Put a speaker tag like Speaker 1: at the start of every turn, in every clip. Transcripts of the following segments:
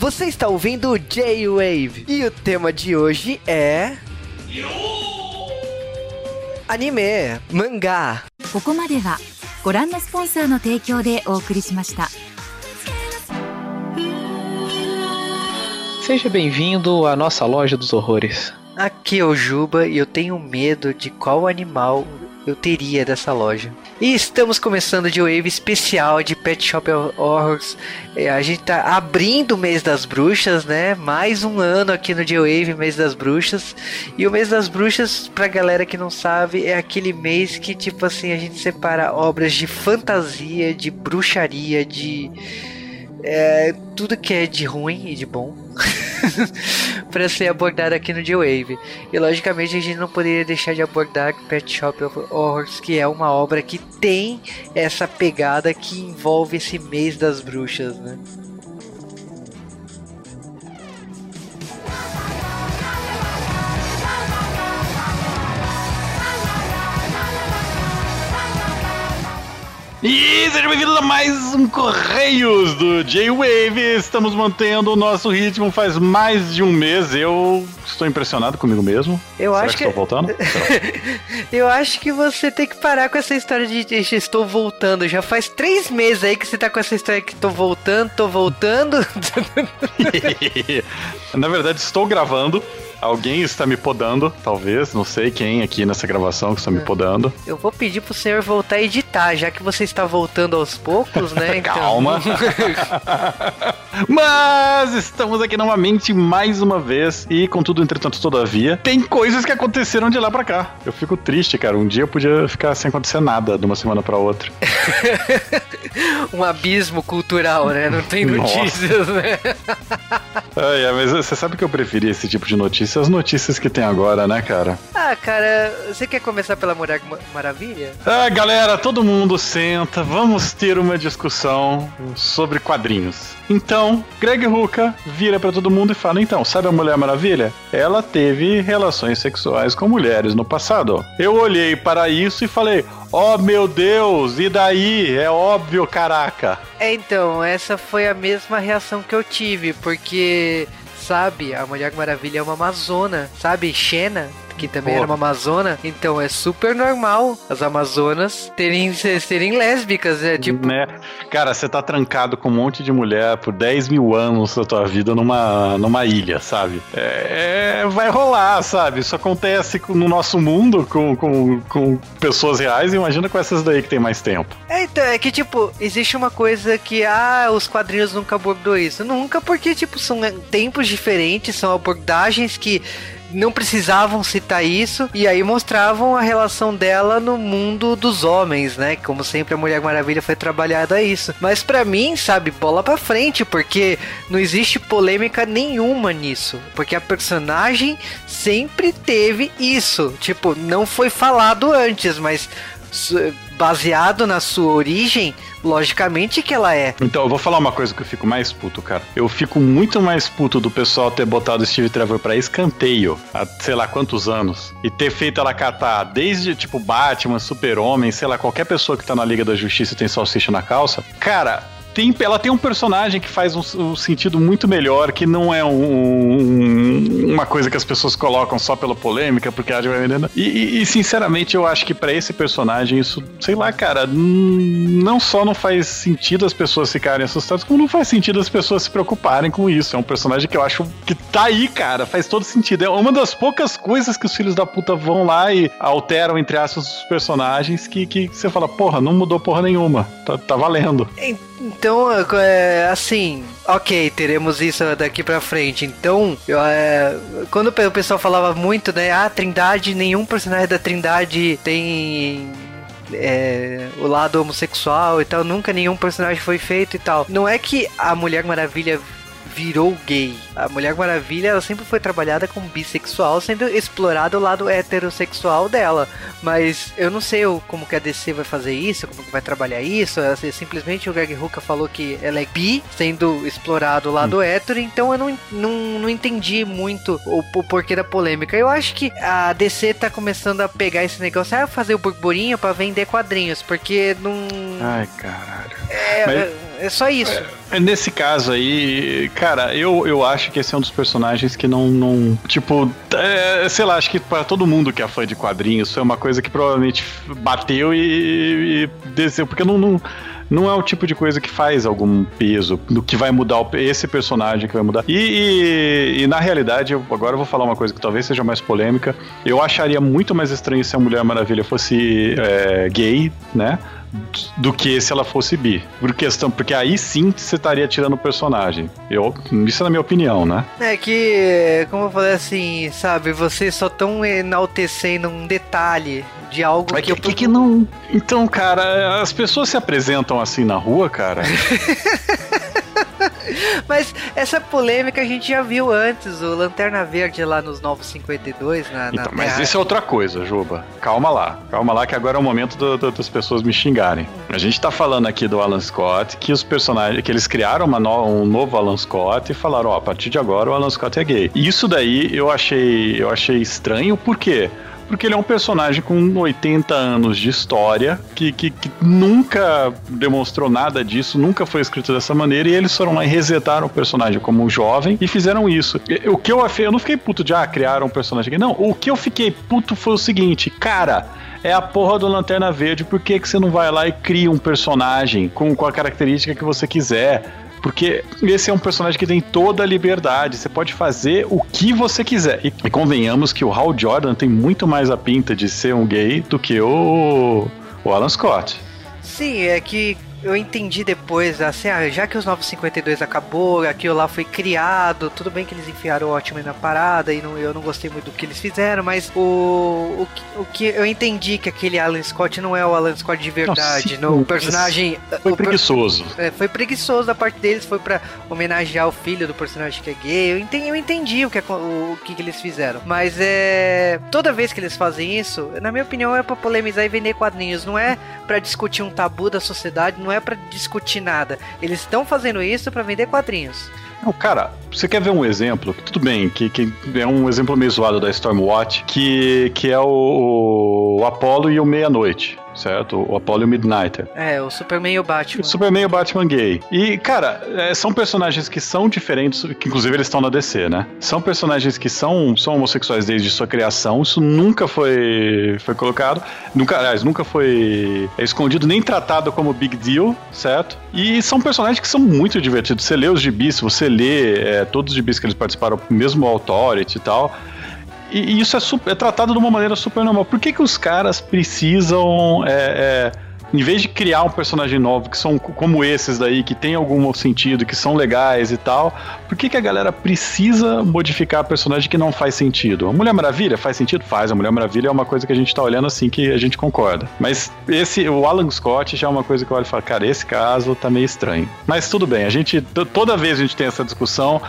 Speaker 1: Você está ouvindo o J-Wave e o tema de hoje é. Anime, mangá.
Speaker 2: ここまではご覧のスポンサーの提供でお送りしました。
Speaker 3: Seja bem-vindo à nossa loja dos horrores.
Speaker 1: Aqui é o Juba e eu tenho medo de qual animal eu teria dessa loja. E estamos começando de wave especial de Pet Shop Horrors. É, A gente tá abrindo o mês das bruxas, né? Mais um ano aqui no J-Wave, mês das bruxas. E o mês das bruxas, pra galera que não sabe, é aquele mês que, tipo assim, a gente separa obras de fantasia, de bruxaria, de. É, tudo que é de ruim e de bom para ser abordado aqui no J-Wave. E logicamente a gente não poderia deixar de abordar Pet Shop of Horrors, que é uma obra que tem essa pegada que envolve esse mês das bruxas, né?
Speaker 4: E seja bem-vindo a mais um Correios do J-Wave. Estamos mantendo o nosso ritmo faz mais de um mês. Eu estou impressionado comigo mesmo.
Speaker 1: Eu
Speaker 4: Será
Speaker 1: acho
Speaker 4: que
Speaker 1: que-
Speaker 4: estou voltando?
Speaker 1: Eu acho que você tem que parar com essa história de de estou voltando. Já faz três meses aí que você tá com essa história que tô voltando, tô voltando.
Speaker 4: Na verdade, estou gravando. Alguém está me podando, talvez. Não sei quem aqui nessa gravação que está me podando.
Speaker 1: Eu vou pedir pro senhor voltar a editar, já que você está voltando aos poucos, né? Então-
Speaker 4: Calma. Mas estamos aqui novamente mais uma vez e contudo, entretanto, todavia, tem coisas que aconteceram de lá pra cá. Eu fico triste, cara. Um dia eu podia ficar sem acontecer nada de uma semana pra outra.
Speaker 1: um abismo cultural, né? Não tem
Speaker 4: Nossa.
Speaker 1: notícias, né?
Speaker 4: Ai, ai, mas você sabe que eu preferi esse tipo de notícia, as notícias que tem agora, né, cara?
Speaker 1: Ah, cara, você quer começar pela Mulher Ma- Maravilha?
Speaker 4: Ah, galera, todo mundo senta, vamos ter uma discussão sobre quadrinhos. Então, Greg Hooker vira pra todo mundo e fala: então, sabe a Mulher Maravilha? Ela teve relações sexuais com mulheres no passado. Eu olhei para isso e falei: oh meu Deus, e daí? É óbvio, caraca.
Speaker 1: É, então, essa foi a mesma reação que eu tive, porque, sabe, a Mulher Maravilha é uma amazona, sabe? Xena, que também
Speaker 4: Pô.
Speaker 1: era uma amazona. Então é super normal as amazonas terem, serem lésbicas, é tipo.
Speaker 4: Né? Cara, você tá trancado com um monte de mulher por 10 mil anos da tua vida numa, numa ilha, sabe? É, vai rolar, sabe? Isso acontece no nosso mundo com, com, com pessoas reais, imagina com essas daí que tem mais tempo.
Speaker 1: É, então, é que, tipo, existe uma coisa que, ah, os quadrinhos nunca abordou isso. Nunca, porque, tipo, são é, tempos diferentes, são abordagens que não precisavam citar isso, e aí mostravam a relação dela no mundo dos homens, né? Como sempre a Mulher Maravilha foi trabalhada isso. Mas pra mim, sabe, bola pra frente, porque não existe polêmica nenhuma nisso. Porque a personagem sempre teve isso. Tipo, não foi falado antes, mas baseado na sua origem, logicamente que ela é.
Speaker 4: Então, eu vou falar uma coisa que eu fico mais puto, cara. Eu fico muito mais puto do pessoal ter botado Steve Trevor pra escanteio há sei lá quantos anos. E ter feito ela catar desde, tipo, Batman, Super-Homem, sei lá, qualquer pessoa que tá na Liga da Justiça e tem salsicha na calça. Cara. Tem, ela tem um personagem que faz um, um sentido muito melhor, que não é um- um- uma coisa que as pessoas colocam só pela polêmica, porque a e, e, e, sinceramente eu acho que pra esse personagem isso, sei lá, cara, não só não faz sentido as pessoas ficarem assustadas, como não faz sentido as pessoas se preocuparem com isso. É um personagem que eu acho que tá aí, cara, faz todo sentido. É uma das poucas coisas que os filhos da puta vão lá e alteram, entre aspas, os personagens que, que você fala, porra, não mudou porra nenhuma. Tá, tá valendo.
Speaker 1: Então, é, assim, ok, teremos isso daqui pra frente. Então, eu, é, quando o pessoal falava muito, né? Ah, Trindade, nenhum personagem da Trindade tem. é, o lado homossexual e tal, nunca nenhum personagem foi feito e tal. Não é que a Mulher Maravilha virou gay. A Mulher Maravilha, ela sempre foi trabalhada como bissexual, sendo explorado o lado heterossexual dela. Mas eu não sei o- como que a DC vai fazer isso, como que vai trabalhar isso. Assim, simplesmente o Greg Hooker falou que ela é bi, sendo explorado o lado hétero, então eu não, não, não entendi muito o, o porquê da polêmica. Eu acho que a DC tá começando a pegar esse negócio, ah, fazer o burburinho pra vender quadrinhos, porque não...
Speaker 4: Ai, caralho.
Speaker 1: É,
Speaker 4: Mas-
Speaker 1: é, É só isso.
Speaker 4: É, nesse caso aí, cara, eu, eu acho que esse é um dos personagens que não. não tipo, é, sei lá, acho que para todo mundo que é fã de quadrinhos, foi uma coisa que provavelmente bateu e, e desceu, porque não, não não é o tipo de coisa que faz algum peso, do que vai mudar o, esse personagem que vai mudar. E, e, e, na realidade, eu, agora eu vou falar uma coisa que talvez seja mais polêmica. Eu acharia muito mais estranho se a Mulher Maravilha fosse é, gay, né? Do que se ela fosse bi. Por questão, porque aí sim você estaria tirando o personagem. Eu, isso é na minha opinião, né?
Speaker 1: É que, como eu falei assim, sabe, vocês só estão enaltecendo um detalhe de algo
Speaker 4: é que, que, eu... que não. Então, cara, as pessoas se apresentam assim na rua, cara.
Speaker 1: Mas essa polêmica a gente já viu antes, o Lanterna Verde lá nos Novos 52. Na,
Speaker 4: então, mas isso é outra coisa, Juba. Calma lá. Calma lá, que agora é o momento do, do, das pessoas me xingarem. A gente tá falando aqui do Alan Scott, que os personagens. que eles criaram no, um novo Alan Scott e falaram: ó, a partir de agora o Alan Scott é gay. Isso daí eu achei, eu achei estranho, por quê? Porque ele é um personagem com 80 anos de história, que, que, que, nunca demonstrou nada disso, nunca foi escrito dessa maneira, e eles foram lá e resetaram o personagem como jovem e fizeram isso. O que eu eu não fiquei puto de, ah, criaram um personagem aqui. Não, o que eu fiquei puto foi o seguinte, cara é a porra do Lanterna Verde. Por que, que você não vai lá e cria um personagem com, com a característica que você quiser? Porque esse é um personagem que tem toda a liberdade. Você pode fazer o que você quiser. E, e convenhamos que o Hal Jordan tem muito mais a pinta de ser um gay do que o, o Alan Scott.
Speaker 1: Sim, é que eu entendi depois, assim, ah, já que os 952 acabou, aquilo lá foi criado, tudo bem que eles enfiaram o Watchmen na parada e não, eu não gostei muito do que eles fizeram, mas o, o, o que eu entendi que aquele Alan Scott não é o Alan Scott de verdade, não, sim, o personagem
Speaker 4: foi o preguiçoso.
Speaker 1: É, foi preguiçoso da parte deles, foi para homenagear o filho do personagem que é gay. Eu entendi, eu entendi o que, é, o, o que, que eles fizeram, mas é toda vez que eles fazem isso, na minha opinião é para polemizar e vender quadrinhos, não é para discutir um tabu da sociedade, não é para discutir nada. Eles estão fazendo isso para vender quadrinhos.
Speaker 4: Não, cara, você quer ver um exemplo? Tudo bem, que, que é um exemplo meio zoado da Stormwatch, que, que é o, o Apollo e o Meia-Noite certo? O Apollo Midnighter.
Speaker 1: É, o Superman e o Batman. O
Speaker 4: Superman e o Batman gay. E, cara, é, são personagens que são diferentes, que inclusive eles estão na DC, né? São personagens que são, são homossexuais desde sua criação, isso nunca foi, foi colocado, nunca, aliás, nunca foi escondido nem tratado como big deal, certo? E são personagens que são muito divertidos. Você lê os gibis, você lê é, todos os gibis que eles participaram, mesmo o Authority e tal, e, isso é, super, é, tratado de uma maneira super normal. Por que, que os caras precisam. É, é, em vez de criar um personagem novo, que são como esses daí, que tem algum sentido, que são legais e tal, por que, que a galera precisa modificar personagem que não faz sentido? A Mulher Maravilha faz sentido? Faz. A Mulher Maravilha é uma coisa que a gente tá olhando assim que a gente concorda. Mas esse, o Alan Scott já é uma coisa que eu olho e falo, cara, esse caso tá meio estranho. Mas tudo bem, a gente, toda vez a gente tem essa discussão,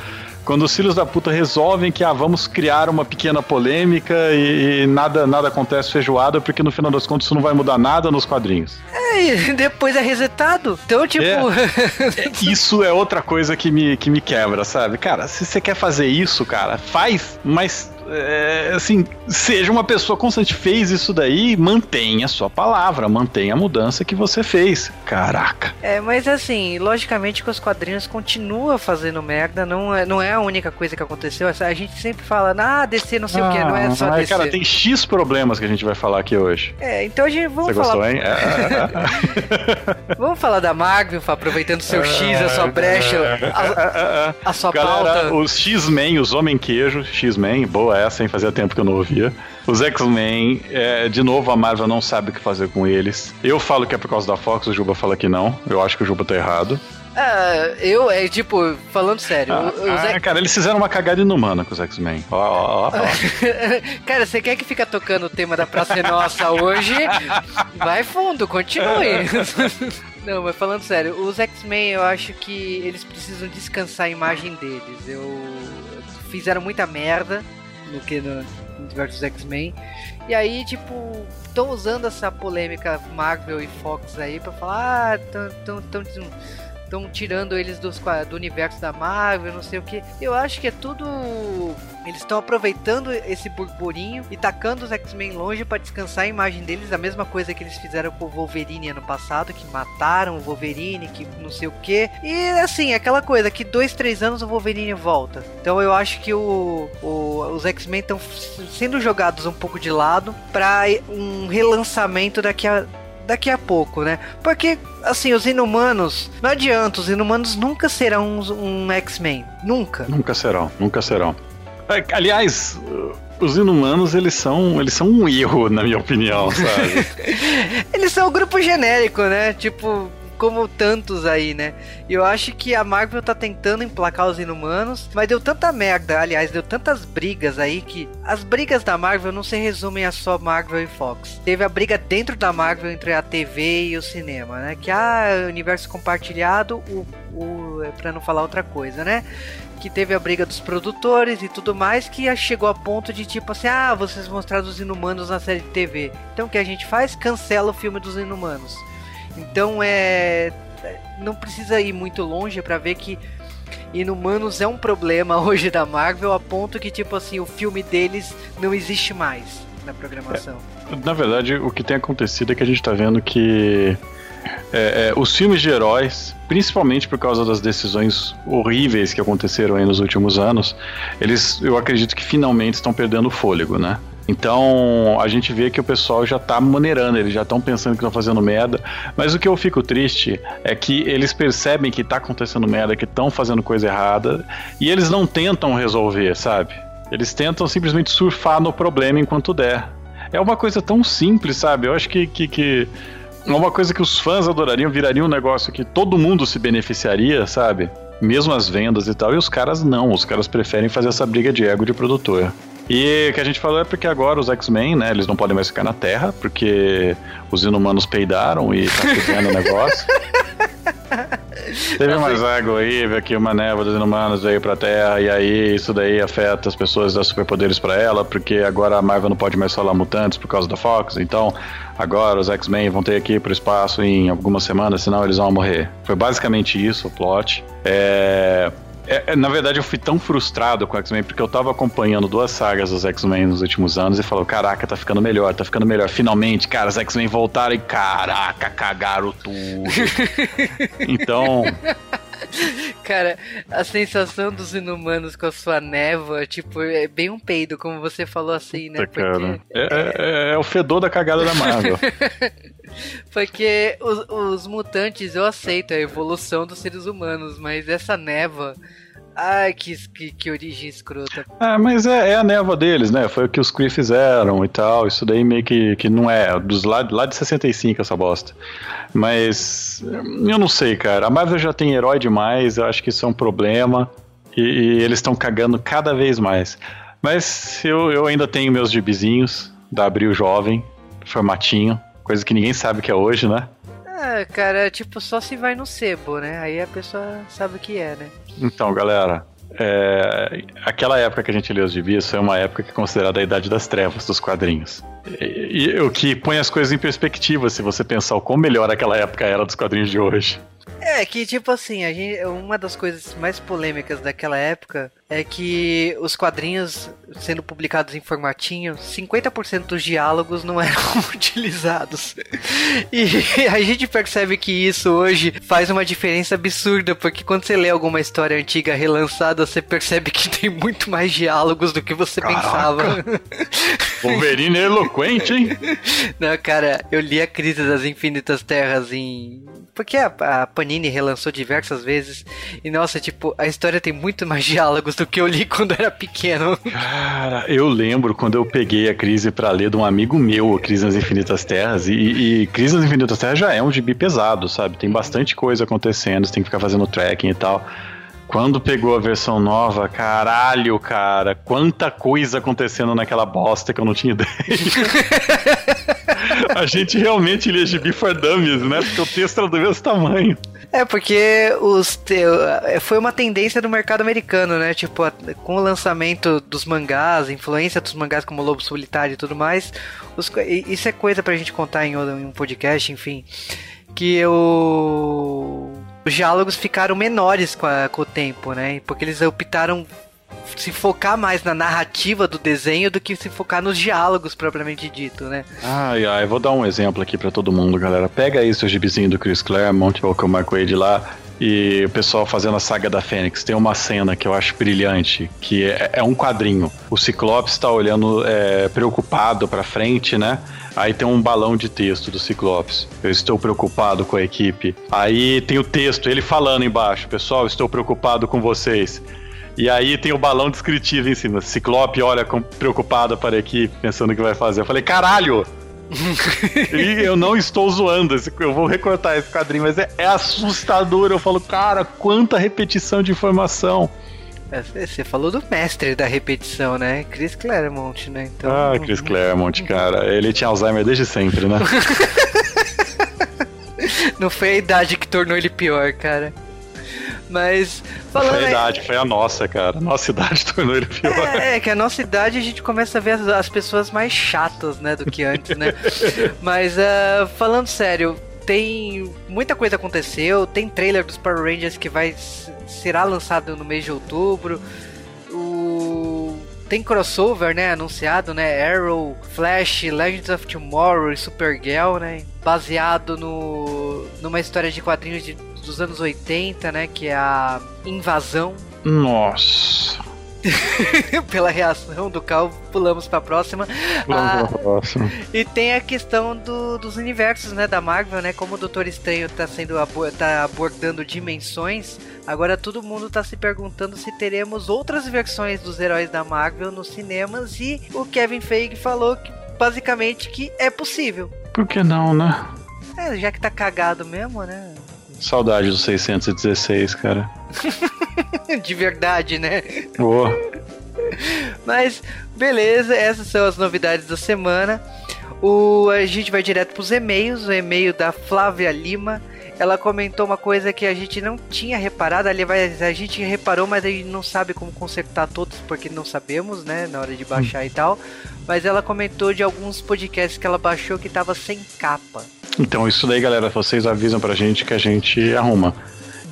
Speaker 4: quando os filhos da puta resolvem que ah, vamos criar uma pequena polêmica e, e, nada, nada acontece feijoada, porque no final das contas isso não vai mudar nada nos quadrinhos.
Speaker 1: É, e depois é resetado. Então, tipo. É,
Speaker 4: isso é outra coisa que me, que me quebra, sabe? Cara, se você quer fazer isso, cara, faz, mas é, assim, seja uma pessoa constante, fez isso daí, mantenha a sua palavra, mantenha a mudança que você fez. Caraca.
Speaker 1: É, mas assim, logicamente que os quadrinhos continua fazendo merda, não é, não é a única coisa que aconteceu. A gente sempre fala, ah, DC não sei ah, o que, não é só DC.
Speaker 4: Cara, tem X problemas que a gente vai falar aqui hoje.
Speaker 1: É, então a gente vamos
Speaker 4: Você
Speaker 1: falar.
Speaker 4: Gostou, hein?
Speaker 1: Vamos falar da Marvel, aproveitando seu X, a sua brecha, a, a sua
Speaker 4: Galera,
Speaker 1: pauta.
Speaker 4: Os X-Men, os Homem Queijo, X-Men, boa essa, hein? Fazia tempo que eu não ouvia. Os X-Men, é, de novo, a Marvel não sabe o que fazer com eles. Eu falo que é por causa da Fox, o Juba fala que não. Eu acho que o Juba tá errado.
Speaker 1: Ah, eu, é tipo, falando sério.
Speaker 4: Ah, ah, Cara, eles fizeram uma cagada inumana com os X-Men. Ó, ó, ó,
Speaker 1: Cara, você quer que fica tocando o tema da Praça é Nossa hoje? Vai fundo, continue. Não, mas falando sério, os X-Men eu acho que eles precisam descansar a imagem deles. Eu fizeram muita merda no que no, no diversos X-Men. E aí, tipo, estão usando essa polêmica Marvel e Fox aí pra falar, ah, tão, tão, tão estão tirando eles dos, do universo da Marvel, não sei o que. Eu acho que é tudo. Eles estão aproveitando esse burburinho e tacando os X-Men longe pra descansar a imagem deles, a mesma coisa que eles fizeram com o Wolverine ano passado, que mataram o Wolverine, que não sei o que. E assim, aquela coisa que dois, três anos o Wolverine volta. Então eu acho que o, o- os X-Men estão sendo jogados um pouco de lado pra um relançamento daqui a daqui a pouco, né? Porque, assim, os inumanos, não adianta, os inumanos nunca serão um, um X-Men. Nunca.
Speaker 4: Nunca serão, nunca serão. É, Aliás, uh, os inumanos, eles são, eles são um erro, na minha opinião, sabe?
Speaker 1: Eles são um grupo genérico, né? Tipo, como tantos aí, né? Eu acho que a Marvel tá tentando emplacar os inumanos, mas deu tanta merda, aliás, deu tantas brigas aí que as brigas da Marvel não se resumem a só Marvel e Fox. Teve a briga dentro da Marvel entre a TV e o cinema, né? Que ah, universo compartilhado, o, o é pra não falar outra coisa, né? que teve a briga dos produtores e tudo mais, que chegou a ponto de tipo assim, ah, vocês mostraram os inumanos na série de TV. Então o que a gente faz? Cancela o filme dos inumanos. Então é. Não precisa ir muito longe para ver que Inumanos é um problema hoje da Marvel, a ponto que, tipo assim, o filme deles não existe mais na programação.
Speaker 4: Na verdade, o que tem acontecido é que a gente tá vendo que é, é, os filmes de heróis, principalmente por causa das decisões horríveis que aconteceram aí nos últimos anos, eles, eu acredito que finalmente estão perdendo o fôlego, né? Então a gente vê que o pessoal já tá maneirando, eles já estão pensando que estão fazendo merda. Mas o que eu fico triste é que eles percebem que tá acontecendo merda, que estão fazendo coisa errada, e eles não tentam resolver, sabe? Eles tentam simplesmente surfar no problema enquanto der. É uma coisa tão simples, sabe? Eu acho que, que, que é uma coisa que os fãs adorariam, viraria um negócio que todo mundo se beneficiaria, sabe? Mesmo as vendas e tal, e os caras não, os caras preferem fazer essa briga de ego de produtor. E o que a gente falou é porque agora os X-Men, né, eles não podem mais ficar na Terra, porque os inumanos peidaram e tá fazendo o negócio. Teve mais água aí, veio aqui uma névoa dos inumanos veio pra Terra, e aí isso daí afeta as pessoas dar superpoderes pra ela, porque agora a Marvel não pode mais falar mutantes por causa da Fox, então agora os X-Men vão ter que ir pro espaço em algumas semanas, senão eles vão morrer. Foi basicamente isso o plot. É. É, na verdade, eu fui tão frustrado com o X-Men porque eu tava acompanhando duas sagas dos X-Men nos últimos anos e falou: Caraca, tá ficando melhor, tá ficando melhor. Finalmente, cara, os X-Men voltaram e caraca, cagaram tudo. então.
Speaker 1: Cara, a sensação dos inumanos com a sua névoa, tipo, é bem um peido, como você falou assim, né?
Speaker 4: Puta, cara. É, é- é o fedor da cagada da Marvel.
Speaker 1: Porque os, os mutantes eu aceito a evolução dos seres humanos, mas essa névoa. Ai, que, que, que origem escrota.
Speaker 4: Ah, mas é, é a névoa deles, né? Foi o que os Kree fizeram e tal. Isso daí meio que, que não é. Dos lá, lá de 65 essa bosta. Mas eu não sei, cara. A Marvel já tem herói demais. Eu acho que isso é um problema. E, e eles estão cagando cada vez mais. Mas eu, eu ainda tenho meus gibizinhos da Abril Jovem, formatinho. Coisa que ninguém sabe que é hoje, né?
Speaker 1: Ah, cara, tipo, só se vai no sebo, né? Aí a pessoa sabe o que é, né?
Speaker 4: Então, galera, é, aquela época que a gente lê os gibis foi uma época que é considerada a idade das trevas dos quadrinhos. E, e o que põe as coisas em perspectiva, se você pensar o quão melhor aquela época era dos quadrinhos de hoje.
Speaker 1: É que, tipo assim, a gente, uma das coisas mais polêmicas daquela época é que os quadrinhos sendo publicados em formatinho, 50% dos diálogos não eram utilizados. E a gente percebe que isso hoje faz uma diferença absurda, porque quando você lê alguma história antiga relançada, você percebe que tem muito mais diálogos do que você
Speaker 4: Caraca.
Speaker 1: pensava.
Speaker 4: Wolverine é eloquente, hein?
Speaker 1: Não, cara, eu li a Crise das Infinitas Terras em. Porque a, a Panini relançou diversas vezes. E nossa, tipo, a história tem muito mais diálogos do que eu li quando era pequeno.
Speaker 4: Cara, eu lembro quando eu peguei a crise pra ler de um amigo meu, a Crise nas Infinitas Terras, e, e Crise nas Infinitas Terras já é um gibi pesado, sabe? Tem bastante coisa acontecendo, você tem que ficar fazendo tracking e tal. Quando pegou a versão nova, caralho, cara, quanta coisa acontecendo naquela bosta que eu não tinha ideia. a gente realmente lia gibi for dummies, né? Porque o texto era do mesmo tamanho.
Speaker 1: É, porque os te- é, foi uma tendência do mercado americano, né? Tipo, com o lançamento dos mangás, influência dos mangás como Lobo Solitário e tudo mais. os isso é coisa pra gente contar em um podcast, enfim. Que o. os diálogos ficaram menores com, a- com o tempo, né? Porque eles optaram se focar mais na narrativa do desenho do que se focar nos diálogos propriamente dito, né?
Speaker 4: Ai, ai, vou dar um exemplo aqui pra todo mundo, galera. Pega aí seu gibizinho do Chris Claremont ou que eu marquei de lá e o pessoal fazendo a saga da Fênix. Tem uma cena que eu acho brilhante, que é, é um quadrinho. O Ciclopes tá olhando é, preocupado pra frente, né? Aí tem um balão de texto do Ciclopes. Eu estou preocupado com a equipe. Aí tem o texto, ele falando embaixo. Pessoal, estou preocupado com vocês. E aí tem o balão descritivo em cima. Ciclope olha com- preocupado para a equipe, pensando o que vai fazer. Eu falei, caralho! e eu não estou zoando, eu vou recortar esse quadrinho, mas é, é assustador. Eu falo, cara, quanta repetição de informação.
Speaker 1: É, Você falou do mestre da repetição, né? Chris Claremont, né? Então,
Speaker 4: Ah, Chris Claremont, cara, ele tinha Alzheimer desde sempre, né?
Speaker 1: Não foi a idade que tornou ele pior, cara. Mas falando
Speaker 4: foi a idade, foi a nossa, cara. Nossa idade tornou ele pior.
Speaker 1: É, que a nossa idade a gente começa a ver as, as pessoas mais chatas, né, do que antes, né? Mas ah, falando sério, tem muita coisa aconteceu, tem trailer dos Power Rangers que vai será lançado no mês de outubro. O tem crossover, né, anunciado, né, Arrow, Flash, Legends of Tomorrow e Supergirl, né, baseado no numa história de quadrinhos de- dos anos 80, né, que é a Invasão
Speaker 4: Nossa.
Speaker 1: pela reação do Cal, pulamos pra próxima. Ah,
Speaker 4: Nossa.
Speaker 1: e tem a questão do- dos universos, né, da Marvel, né, como o Doutor Estranho tá sendo tá abordando dimensões. Agora todo mundo tá se perguntando se teremos outras versões dos heróis da Marvel nos cinemas e o Kevin Feige falou que basicamente que é possível.
Speaker 4: Por que não, né?
Speaker 1: É, já que tá cagado mesmo, né?
Speaker 4: Saudade do 616, cara.
Speaker 1: De verdade, né?
Speaker 4: Ô,
Speaker 1: Mas beleza, essas são as novidades da semana. O, a gente vai direto pros e-mails. O e-mail da Flávia Lima. Ela comentou uma coisa que a gente não tinha reparado. Aliás, a gente reparou, mas a gente não sabe como consertar todos porque não sabemos, né? Na hora de baixar e tal. Mas ela comentou de alguns podcasts que ela baixou que tava sem capa.
Speaker 4: Então, isso daí, galera, vocês avisam pra gente que a gente arruma.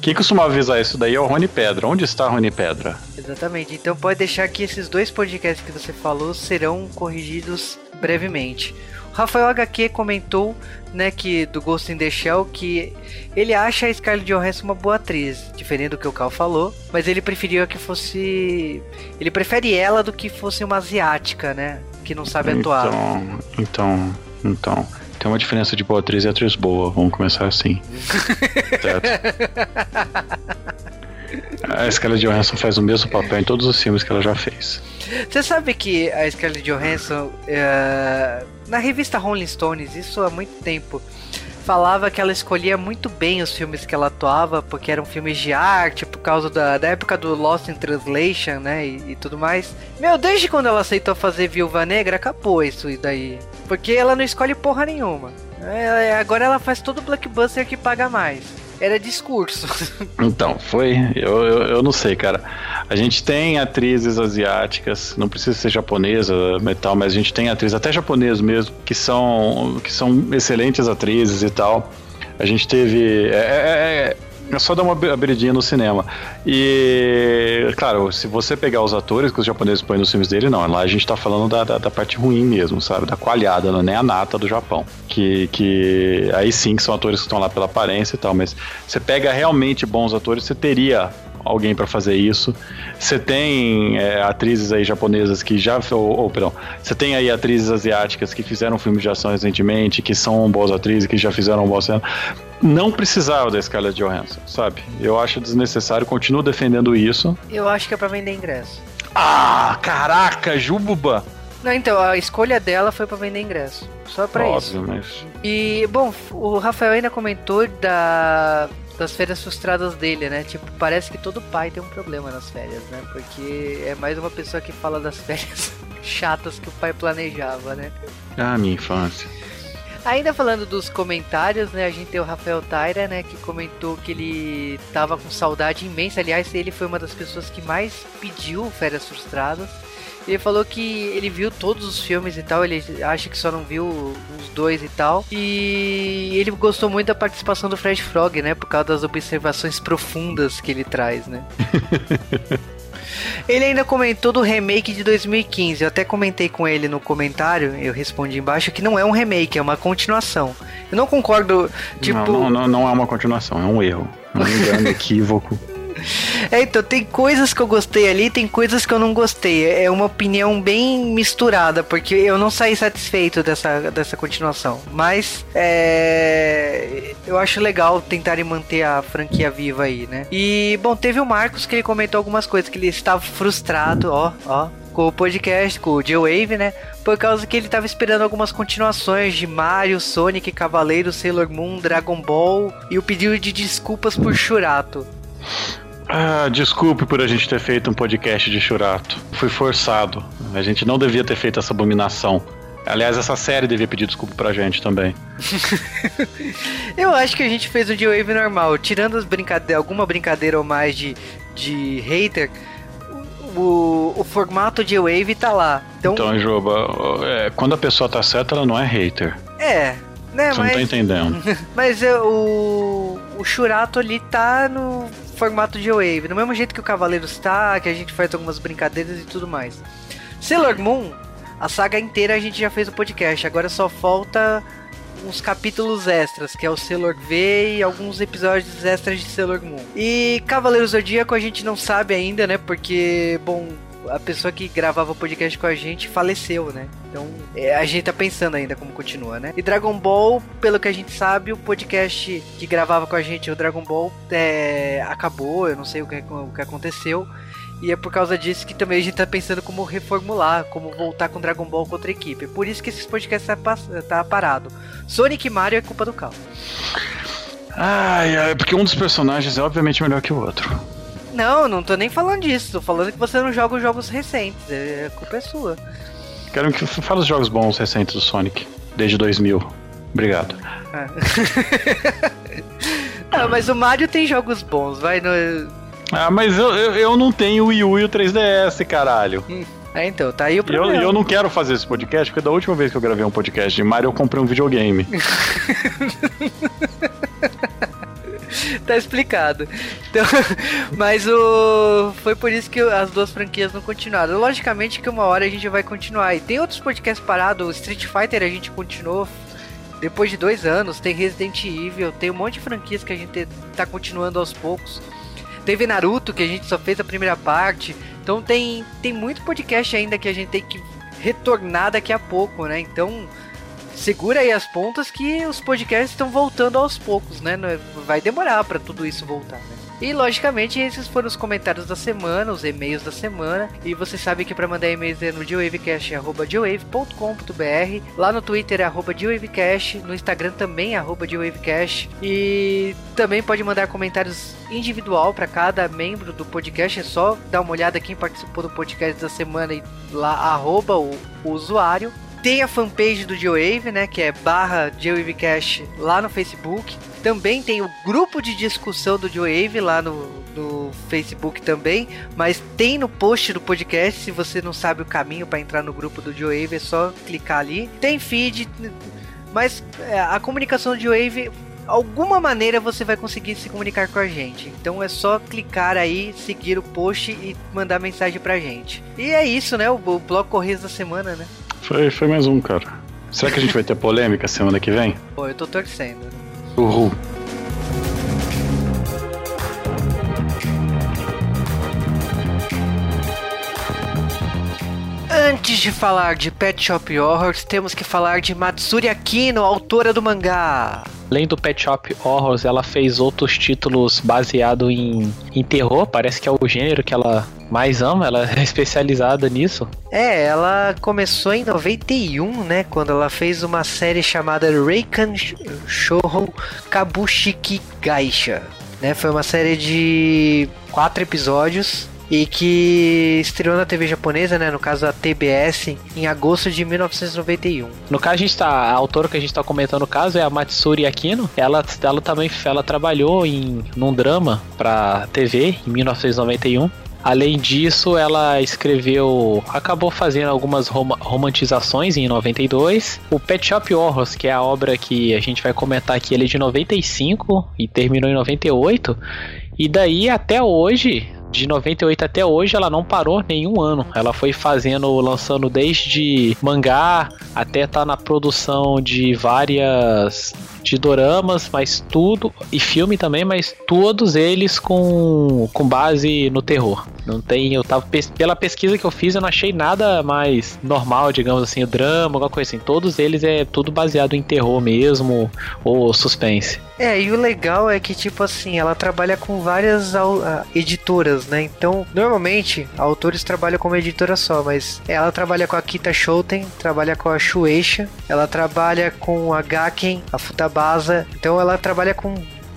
Speaker 4: Quem costuma avisar isso daí é o Rony Pedra. Onde está Rony Pedra?
Speaker 1: Exatamente. Então pode deixar que esses dois podcasts que você falou serão corrigidos brevemente. O Rafael HQ comentou, né, que do Ghost in the Shell que ele acha a Scarlett Johansson uma boa atriz, diferente do que o Cal falou, mas ele preferia que fosse, ele prefere ela do que fosse uma asiática, né, que não sabe atuar.
Speaker 4: Então, então, então. Tem uma diferença de boa atriz e atriz boa. Vamos começar assim. certo? A Scarlett Johansson faz o mesmo papel em todos os filmes que ela já fez.
Speaker 1: Você sabe que a Scarlett Johansson, é, na revista Rolling Stones, isso há muito tempo, falava que ela escolhia muito bem os filmes que ela atuava, porque eram filmes de arte, por causa da, da época do Lost in Translation, né, e, e tudo mais. Meu, desde quando ela aceitou fazer Viúva Negra, acabou isso daí. Porque ela não escolhe porra nenhuma. É, agora ela faz todo blockbuster que paga mais. Era discurso.
Speaker 4: Então, foi. Eu, eu, eu não sei, cara. A gente tem atrizes asiáticas, não precisa ser japonesa, metal, mas a gente tem atrizes, até japonesas mesmo, que são, que são excelentes atrizes e tal. A gente teve. É, é, é- só dar uma ab- abridinha no cinema. E, claro, se você pegar os atores que os japoneses põem nos filmes dele, não. Lá a gente tá falando da, da, da parte ruim mesmo, sabe? Da coalhada, não é a nata do Japão. Que, que aí sim que são atores que estão lá pela aparência e tal, mas você pega realmente bons atores, você teria alguém pra fazer isso. Você tem é, atrizes aí japonesas que já. Ou, ou, perdão. Você tem aí atrizes asiáticas que fizeram filmes de ação recentemente, que são boas atrizes, que já fizeram um bom. Não precisava da Scarlett Johansson, sabe? Eu acho desnecessário, continuo defendendo isso.
Speaker 1: Eu acho que é pra vender ingresso.
Speaker 4: Ah, caraca, Jububa!
Speaker 1: Não, então, a escolha dela foi pra vender ingresso. Só pra isso.
Speaker 4: Óbvio, mas.
Speaker 1: E, bom, o Rafael ainda comentou da, das férias frustradas dele, né? Tipo, parece que todo pai tem um problema nas férias, né? Porque é mais uma pessoa que fala das férias chatas que o pai planejava, né?
Speaker 4: Ah, minha infância.
Speaker 1: Ainda falando dos comentários, né? A gente tem o Rafael Taira, né? Que comentou que ele tava com saudade imensa. Aliás, ele foi uma das pessoas que mais pediu férias frustradas. Ele falou que ele viu todos os filmes e tal, ele acha que só não viu os dois e tal. E ele gostou muito da participação do Fred Frog, né? Por causa das observações profundas que ele traz, né? Ele ainda comentou do remake de 2015. Eu até comentei com ele no comentário, eu respondi embaixo que não é um remake, é uma continuação. Eu não concordo, tipo.
Speaker 4: Não, não, não, não é uma continuação, é um erro. Um engano, equívoco.
Speaker 1: É, então, tem coisas que eu gostei ali, tem coisas que eu não gostei. É uma opinião bem misturada, porque eu não saí satisfeito dessa, dessa continuação. Mas, é. Eu acho legal tentarem manter a franquia viva aí, né? E, bom, teve o Marcos que ele comentou algumas coisas, que ele estava frustrado, ó, ó, com o podcast, com o J-Wave, né? Por causa que ele estava esperando algumas continuações de Mario, Sonic, Cavaleiro, Sailor Moon, Dragon Ball e o pedido de desculpas por Churato.
Speaker 4: Ah, desculpe por a gente ter feito um podcast de Churato. Fui forçado. A gente não devia ter feito essa abominação. Aliás, essa série devia pedir desculpa pra gente também.
Speaker 1: Eu acho que a gente fez um J-Wave normal. Tirando as brincade alguma brincadeira ou mais de, de hater, o, o formato J-Wave tá lá. Então,
Speaker 4: Então, Joba, é, quando a pessoa tá certa, ela não é hater.
Speaker 1: é, né,
Speaker 4: Você não tá
Speaker 1: mas,
Speaker 4: entendendo.
Speaker 1: mas é, o, o Churato ali tá no formato J-Wave. Do mesmo jeito que o Cavaleiros tá, que a gente faz algumas brincadeiras e tudo mais. Sailor Moon, a saga inteira a gente já fez o podcast. Agora só falta uns capítulos extras, que é o Sailor V e alguns episódios extras de Sailor Moon. E Cavaleiros Zodíaco a gente não sabe ainda, né? Porque, bom, a pessoa que gravava o podcast com a gente faleceu, né? Então é, a gente tá pensando ainda como continua, né? E Dragon Ball, pelo que a gente sabe, o podcast que gravava com a gente, o Dragon Ball, é, acabou, eu não sei o que, o que aconteceu. E é por causa disso que também a gente tá pensando como reformular, como voltar com Dragon Ball com outra equipe. Por isso que esses podcasts tá, tá parado. Sonic e Mario é culpa do Cal.
Speaker 4: Ai, ai, porque um dos personagens é obviamente melhor que o outro.
Speaker 1: Não, não tô nem falando disso. Tô falando que você não joga os jogos recentes. É, a culpa é sua.
Speaker 4: Quero que fale os jogos bons recentes do Sonic, desde 2000. Obrigado.
Speaker 1: Ah, mas o Mario tem jogos bons, vai no.
Speaker 4: Ah, mas eu, eu, eu não tenho o Wii U e o 3DS, caralho.
Speaker 1: É, então, tá aí o
Speaker 4: E eu,
Speaker 1: problema.
Speaker 4: eu não quero fazer esse podcast, porque da última vez que eu gravei um podcast de Mario, eu comprei um videogame.
Speaker 1: Tá explicado. Então, mas o. Foi por isso que as duas franquias não continuaram. Logicamente que uma hora a gente vai continuar. E tem outros podcasts parados. O Street Fighter a gente continuou depois de dois anos. Tem Resident Evil. Tem um monte de franquias que a gente tá continuando aos poucos. Teve Naruto, que a gente só fez a primeira parte. Então tem, tem muito podcast ainda que a gente tem que retornar daqui a pouco, né? Então segura aí as pontas que os podcasts estão voltando aos poucos, né? Não- Vai demorar pra tudo isso voltar, né? E logicamente esses foram os comentários da semana, os e-mails da semana. E você sabe que para mandar e-mails é no geowavecast@geowave.com.br, lá no Twitter é arroba geowavecast, no Instagram também é arroba geowavecast e também pode mandar comentários individual para cada membro do podcast. É só dar uma olhada quem participou do podcast da semana e lá arroba o, o usuário. Tem a fanpage do GeoWave, né? Que é barra GeoWaveCast lá no Facebook. Também tem o grupo de discussão do GeoWave lá no, no Facebook também. Mas tem no post do podcast. Se você não sabe o caminho para entrar no grupo do GeoWave, é só clicar ali. Tem feed. Mas é, a comunicação do GeoWave alguma maneira você vai conseguir se comunicar com a gente. Então é só clicar aí, seguir o post e mandar mensagem pra gente. E é isso, né? O, o bloco Correios da semana, né?
Speaker 4: Foi, foi mais um, cara. Será que a gente vai ter polêmica semana que vem?
Speaker 1: Pô, eu tô torcendo.
Speaker 4: Uhul.
Speaker 1: Antes de falar de Pet Shop Horrors, temos que falar de Matsuri Akino, autora do mangá.
Speaker 3: Além do Pet Shop Horrors, ela fez outros títulos baseados em, em terror. Parece que é o gênero que ela mais ama. Ela é especializada nisso.
Speaker 1: É, ela começou em 91, né? Quando ela fez uma série chamada Reikan Shouhou Kabushiki Gaisha. Né? Foi uma série de quatro episódios e que estreou na TV japonesa, né? No caso a TBS, em agosto de 1991.
Speaker 3: No caso, a gente tá. A autora que a gente tá comentando o caso é a Matsuri Akino. Ela, ela também ela trabalhou em num drama pra TV em 1991. Além disso, ela escreveu, acabou fazendo algumas rom romantizações em 92. O Pet Shop Horrors, que é a obra que a gente vai comentar aqui, ele é de 95 e terminou em 98. E daí até hoje, de 98 até hoje, ela não parou nenhum ano. Ela foi fazendo, lançando desde mangá até estar tá na produção de várias de doramas, mas tudo e filme também, mas todos eles com, com base no terror. Não tem, eu tava pela pesquisa que eu fiz, eu não achei nada mais normal, digamos assim, drama, alguma coisa assim. Todos eles é tudo baseado em terror mesmo ou suspense.
Speaker 1: É, e o legal é que tipo assim, ela trabalha com várias uh, editoras, né? Então, normalmente autores trabalham como editora só, mas ela trabalha com a Kita Shoten, trabalha com a Shueisha, ela trabalha com a Gaken, a Futabasa. Então, ela trabalha com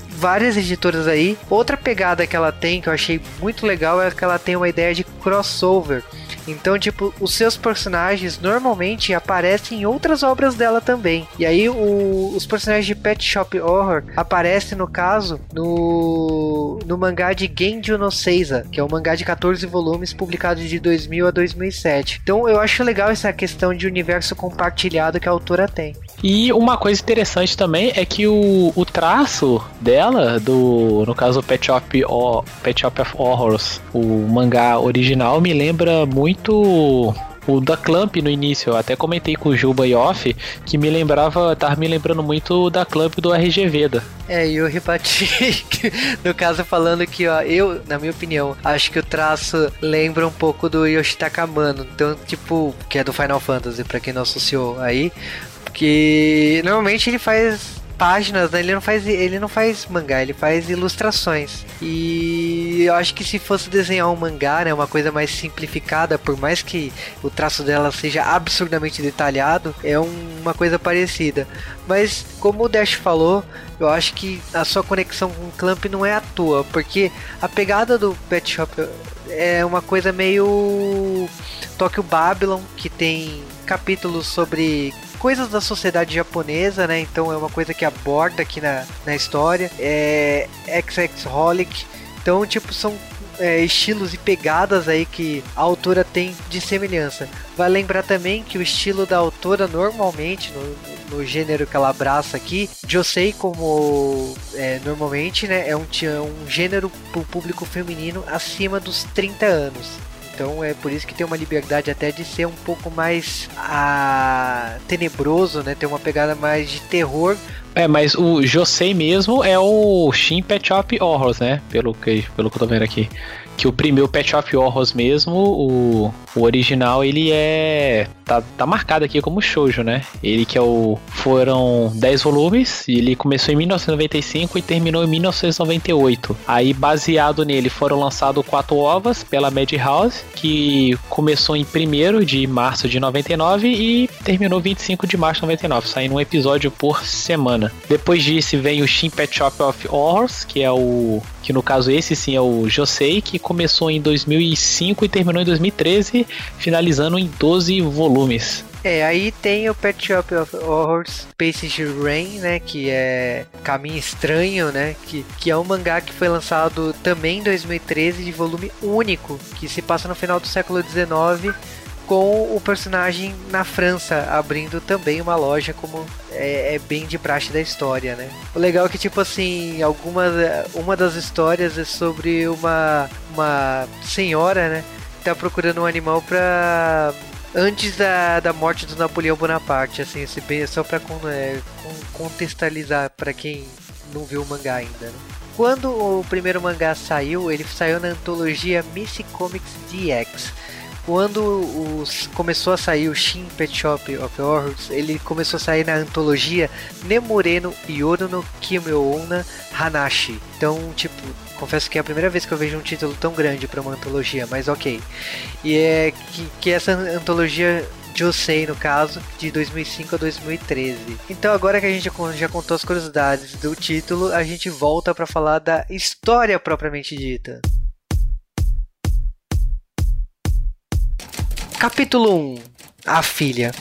Speaker 1: várias editoras aí. Outra pegada que ela tem que eu achei muito legal é que ela tem uma ideia de crossover. Então, tipo, os seus personagens normalmente aparecem em outras obras dela também. E aí, o, os personagens de Pet Shop Horror aparecem, no caso, no, no mangá de Genjo no Seiza, que é um mangá de 14 volumes publicado de 2000 a 2007. Então, eu acho legal essa questão de universo compartilhado que a autora tem.
Speaker 3: E uma coisa interessante também é que o, o traço dela, do no caso Pet Shop, o, Pet Shop of Horrors, o mangá original, me lembra muito o da Clamp no início. Eu até comentei com o Juba e Off que me lembrava, tava me lembrando muito da Clamp do RG Veda.
Speaker 1: É, e eu rebati, no caso, falando que, ó, eu, na minha opinião, acho que o traço lembra um pouco do Yoshitaka Mano. Então, tipo, que é do Final Fantasy, pra quem não associou aí. Porque normalmente ele faz páginas, né? Ele não faz, ele não faz mangá, ele faz ilustrações. E eu acho que se fosse desenhar um mangá, né, uma coisa mais simplificada, por mais que o traço dela seja absurdamente detalhado, é um, uma coisa parecida. Mas como o Dash falou, eu acho que a sua conexão com o Clamp não é à toa, porque a pegada do Pet Shop é uma coisa meio Tokyo Babylon, que tem capítulos sobre coisas da sociedade japonesa, né? Então é uma coisa que aborda aqui na, na história. É XX Holic. Então, tipo, são é, estilos e pegadas aí que a autora tem de semelhança. Vai lembrar também que o estilo da autora normalmente no, no gênero que ela abraça aqui, Josei como é, normalmente, né, é um, um gênero para o público feminino acima dos 30 anos. Então é por isso que tem uma liberdade até de ser um pouco mais ah, tenebroso, né? Ter uma pegada mais de terror.
Speaker 3: É, mas o Josei mesmo é o Shin Pet Shop Horrors, né? Pelo que, pelo que eu tô vendo aqui que o primeiro Pet Shop Horrors mesmo, o, o original, ele é. Tá, tá marcado aqui como shoujo, né? Ele que é o. Foram 10 volumes, e ele começou em 1995 e terminou em 1998. Aí, baseado nele, foram lançados quatro ovas pela Madhouse, que começou em 1 de março de 99 e terminou 25 de março de 99, saindo um episódio por semana. Depois disso vem o Shin Pet Shop of Horrors, que é o que no caso esse sim é o Josei, que começou em 2005 e terminou em 2013, finalizando em 12 volumes.
Speaker 1: É, aí tem o Pet Shop of Horrors Passage Rain, né, que é Caminho Estranho, né, que, que é um mangá que foi lançado também em 2013 de volume único, que se passa no final do século XIX com o personagem na França, abrindo também uma loja como é, é, bem de praxe da história, né? O legal é que, tipo assim, alguma, uma das histórias é sobre uma, uma senhora, né? Que tá procurando um animal pra... Antes da, da morte do Napoleão Bonaparte, assim, esse bem, só pra é, contextualizar para quem não viu o mangá ainda, né? Quando o primeiro mangá saiu, ele saiu na antologia Missy Comics DX quando os, começou a sair o Shin Pet Shop of Horrors, ele começou a sair na antologia Nemureno Yoru no Kimeona Hanashi. Então, tipo, confesso que é a primeira vez que eu vejo um título tão grande para uma antologia, mas ok. E é que, que essa antologia Josei, no caso, de 2005 a 2013. Então, agora que a gente já contou as curiosidades do título, a gente volta para falar da história propriamente dita. Capítulo 1 A Filha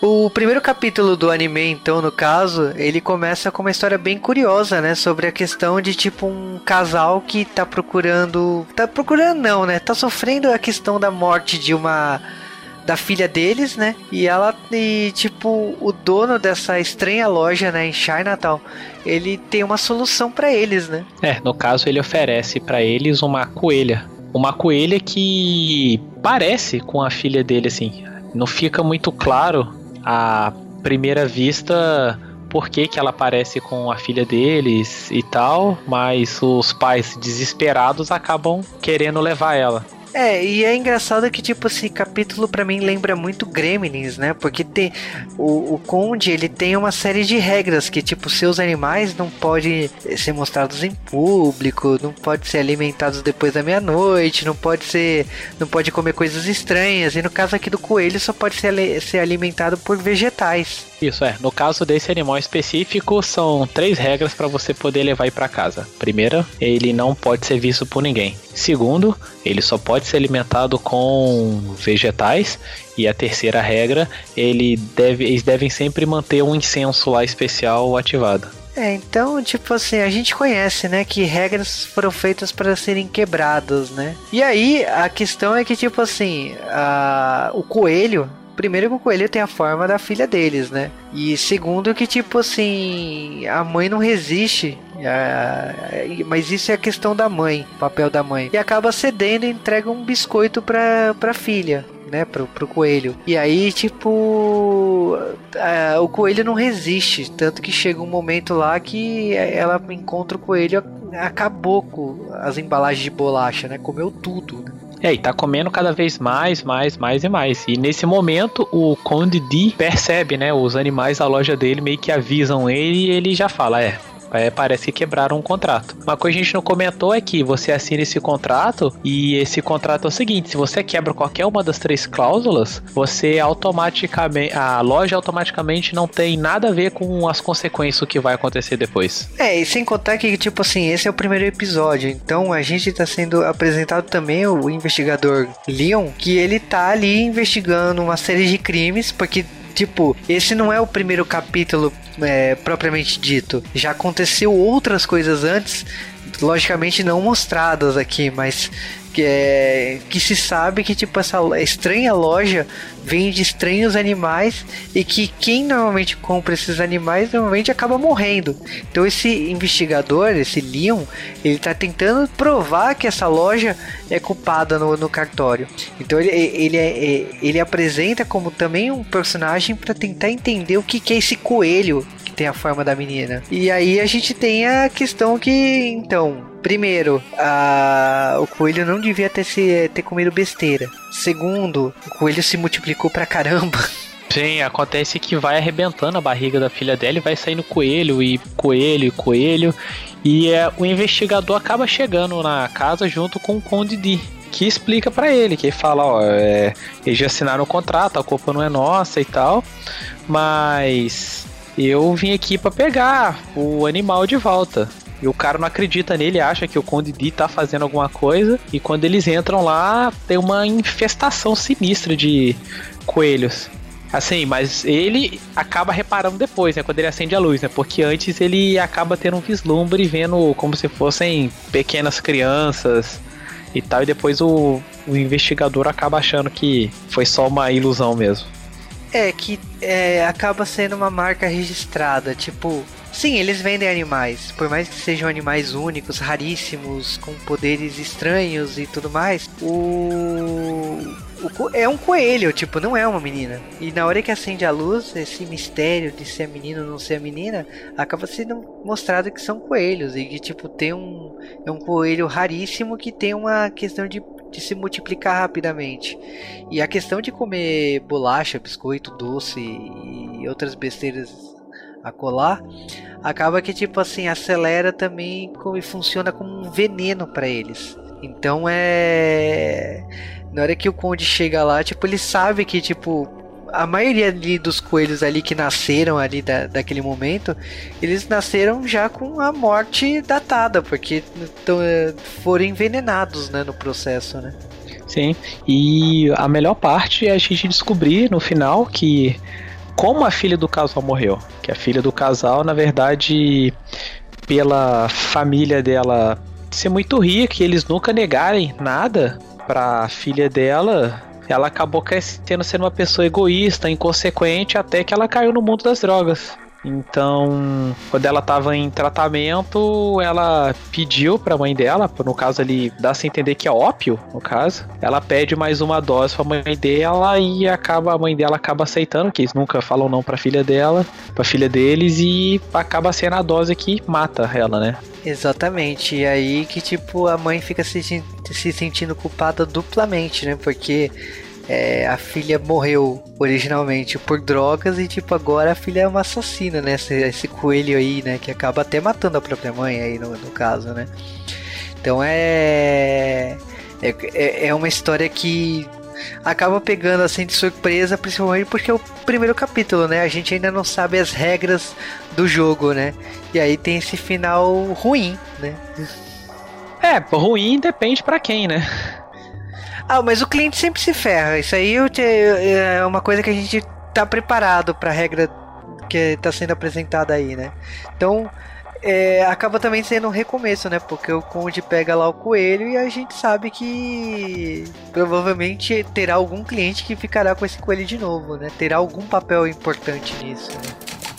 Speaker 1: O primeiro capítulo do anime, então, no caso, ele começa com uma história bem curiosa, né? Sobre a questão de, tipo, um casal que tá procurando. Tá procurando, não, né? Tá sofrendo a questão da morte de uma. Da filha deles, né? E ela, e, tipo, o dono dessa estranha loja, né, em Chinatown, ele tem uma solução para eles, né?
Speaker 3: É, no caso, ele oferece para eles uma coelha. Uma coelha que parece com a filha dele, assim. Não fica muito claro à primeira vista por que, que ela aparece com a filha deles e tal, mas os pais desesperados acabam querendo levar ela.
Speaker 1: É, e é engraçado que, tipo, esse capítulo para mim lembra muito Gremlins, né? Porque tem o, o Conde, ele tem uma série de regras que, tipo, seus animais não podem ser mostrados em público, não pode ser alimentados depois da meia-noite, não pode ser, não pode comer coisas estranhas. E no caso aqui do coelho, só pode ser, ser alimentado por vegetais.
Speaker 3: Isso é. No caso desse animal específico, são três regras para você poder levar para casa. Primeira, ele não pode ser visto por ninguém. Segundo, ele só pode ser alimentado com vegetais. E a terceira regra, ele deve, eles devem sempre manter um incenso lá especial ativado.
Speaker 1: É, então, tipo assim, a gente conhece, né, que regras foram feitas para serem quebradas, né? E aí, a questão é que, tipo assim, a, o coelho, Primeiro que o coelho tem a forma da filha deles, né? E segundo que, tipo assim, a mãe não resiste. mas isso é a questão da mãe, papel da mãe. E acaba cedendo e entrega um biscoito pra, pra filha né, pro, pro coelho. E aí, tipo, o coelho não resiste, tanto que chega um momento lá que ela encontra o coelho, acabou com as embalagens de bolacha, né, comeu tudo. Né?
Speaker 3: É, e tá comendo cada vez mais, mais, mais e mais. E nesse momento, o Conde D percebe, né? Os animais da loja dele meio que avisam ele e ele já fala: é, é, parece que quebraram um contrato. Uma coisa que a gente não comentou é que você assina esse contrato e esse contrato é o seguinte: se você quebra qualquer uma das três cláusulas, você automaticamente. A loja automaticamente não tem nada a ver com as consequências que vai acontecer depois.
Speaker 1: É, e sem contar que, tipo assim, esse é o primeiro episódio. Então a gente tá sendo apresentado também o investigador Leon, que ele tá ali investigando uma série de crimes, porque Tipo, esse não é o primeiro capítulo é, propriamente dito. Já aconteceu outras coisas antes, logicamente não mostradas aqui, mas que, é, que se sabe que tipo essa estranha loja vende estranhos animais e que quem normalmente compra esses animais normalmente acaba morrendo. Então esse investigador, esse Leon, ele está tentando provar que essa loja é culpada no, no cartório. Então ele, ele, é, é, ele apresenta como também um personagem para tentar entender o que, que é esse coelho tem a forma da menina. E aí a gente tem a questão que, então, Primeiro, a... o coelho não devia ter, se... ter comido besteira. Segundo, o coelho se multiplicou pra caramba.
Speaker 3: Sim, acontece que vai arrebentando a barriga da filha dela e vai saindo coelho e coelho e coelho. E é, o investigador acaba chegando na casa junto com o Conde D. Que explica para ele, que ele fala, ó, é, eles já assinaram o contrato, a culpa não é nossa e tal, mas eu vim aqui para pegar o animal de volta. E o cara não acredita nele, acha que o Conde D tá fazendo alguma coisa. E quando eles entram lá, tem uma infestação sinistra de coelhos. Assim, mas ele acaba reparando depois, né? Quando ele acende a luz, né? Porque antes ele acaba tendo um vislumbre vendo como se fossem pequenas crianças e tal. E depois o, o investigador acaba achando que foi só uma ilusão mesmo.
Speaker 1: É, que é, acaba sendo uma marca registrada. Tipo, Sim, eles vendem animais. Por mais que sejam animais únicos, raríssimos, com poderes estranhos e tudo mais, o... é um coelho, tipo, não é uma menina. E na hora que acende a luz, esse mistério de ser menino ou não ser menina, acaba sendo mostrado que são coelhos. E que, tipo, tem um. É um coelho raríssimo que tem uma questão de de se multiplicar rapidamente. E a questão de comer bolacha, biscoito, doce e outras besteiras a colar, acaba que tipo assim acelera também e funciona como um veneno para eles. Então é na hora que o conde chega lá, tipo ele sabe que tipo a maioria ali dos coelhos ali que nasceram ali da, daquele momento, eles nasceram já com a morte datada, porque é, foram envenenados, né, no processo, né?
Speaker 3: Sim, e a melhor parte é a gente descobrir no final que como a filha do casal morreu. Que a filha do casal, na verdade, pela família dela ser muito rica e eles nunca negarem nada pra filha dela, ela acabou crescendo sendo uma pessoa egoísta, inconsequente, até que ela caiu no mundo das drogas. Então, quando ela estava em tratamento, ela pediu para a mãe dela, no caso ali, dá-se entender que é ópio, no caso. Ela pede mais uma dose para a mãe dela e acaba a mãe dela acaba aceitando, que eles nunca falam não para a filha dela, para a filha deles e acaba sendo a dose que mata ela, né?
Speaker 1: Exatamente. E aí que tipo a mãe fica se, se sentindo culpada duplamente, né? Porque é, a filha morreu originalmente por drogas e tipo agora a filha é uma assassina, né? Esse, esse coelho aí, né? Que acaba até matando a própria mãe aí no, no caso, né? Então é, é é, é uma história que acaba pegando assim de surpresa, principalmente porque é o primeiro capítulo, né? A gente ainda não sabe as regras do jogo, né? E aí tem esse final ruim, né?
Speaker 3: É, ruim depende para quem, né?
Speaker 1: Ah, mas o cliente sempre se ferra. Isso aí é uma coisa que a gente tá preparado para a regra que está sendo apresentada aí, né? Então, é, acaba também sendo um recomeço, né? Porque o Conde pega lá o coelho e a gente sabe que provavelmente terá algum cliente que ficará com esse coelho de novo, né? Terá algum papel importante nisso. Né?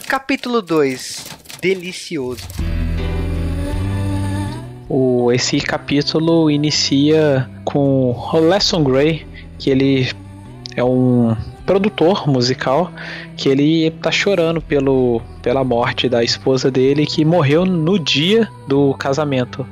Speaker 1: Capítulo 2 Delicioso.
Speaker 3: O, esse capítulo inicia com o Lesson Gray, que ele é um produtor musical que ele tá chorando pelo, pela morte da esposa dele que morreu no dia do casamento.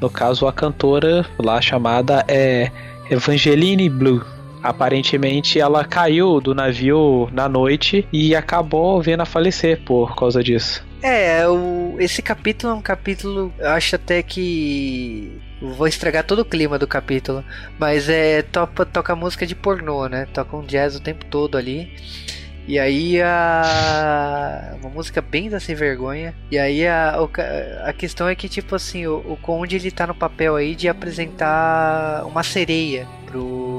Speaker 3: No caso, a cantora lá chamada é Evangeline Blue. Aparentemente, ela caiu do navio na noite e acabou vendo a falecer por causa disso.
Speaker 1: É, o, esse capítulo é um capítulo, eu acho até que. Vou estragar todo o clima do capítulo, mas é toca, toca música de pornô, né? Toca um jazz o tempo todo ali. E aí a. Uma música bem da sem vergonha. E aí a, a questão é que, tipo assim, o, o Conde ele tá no papel aí de apresentar uma sereia pro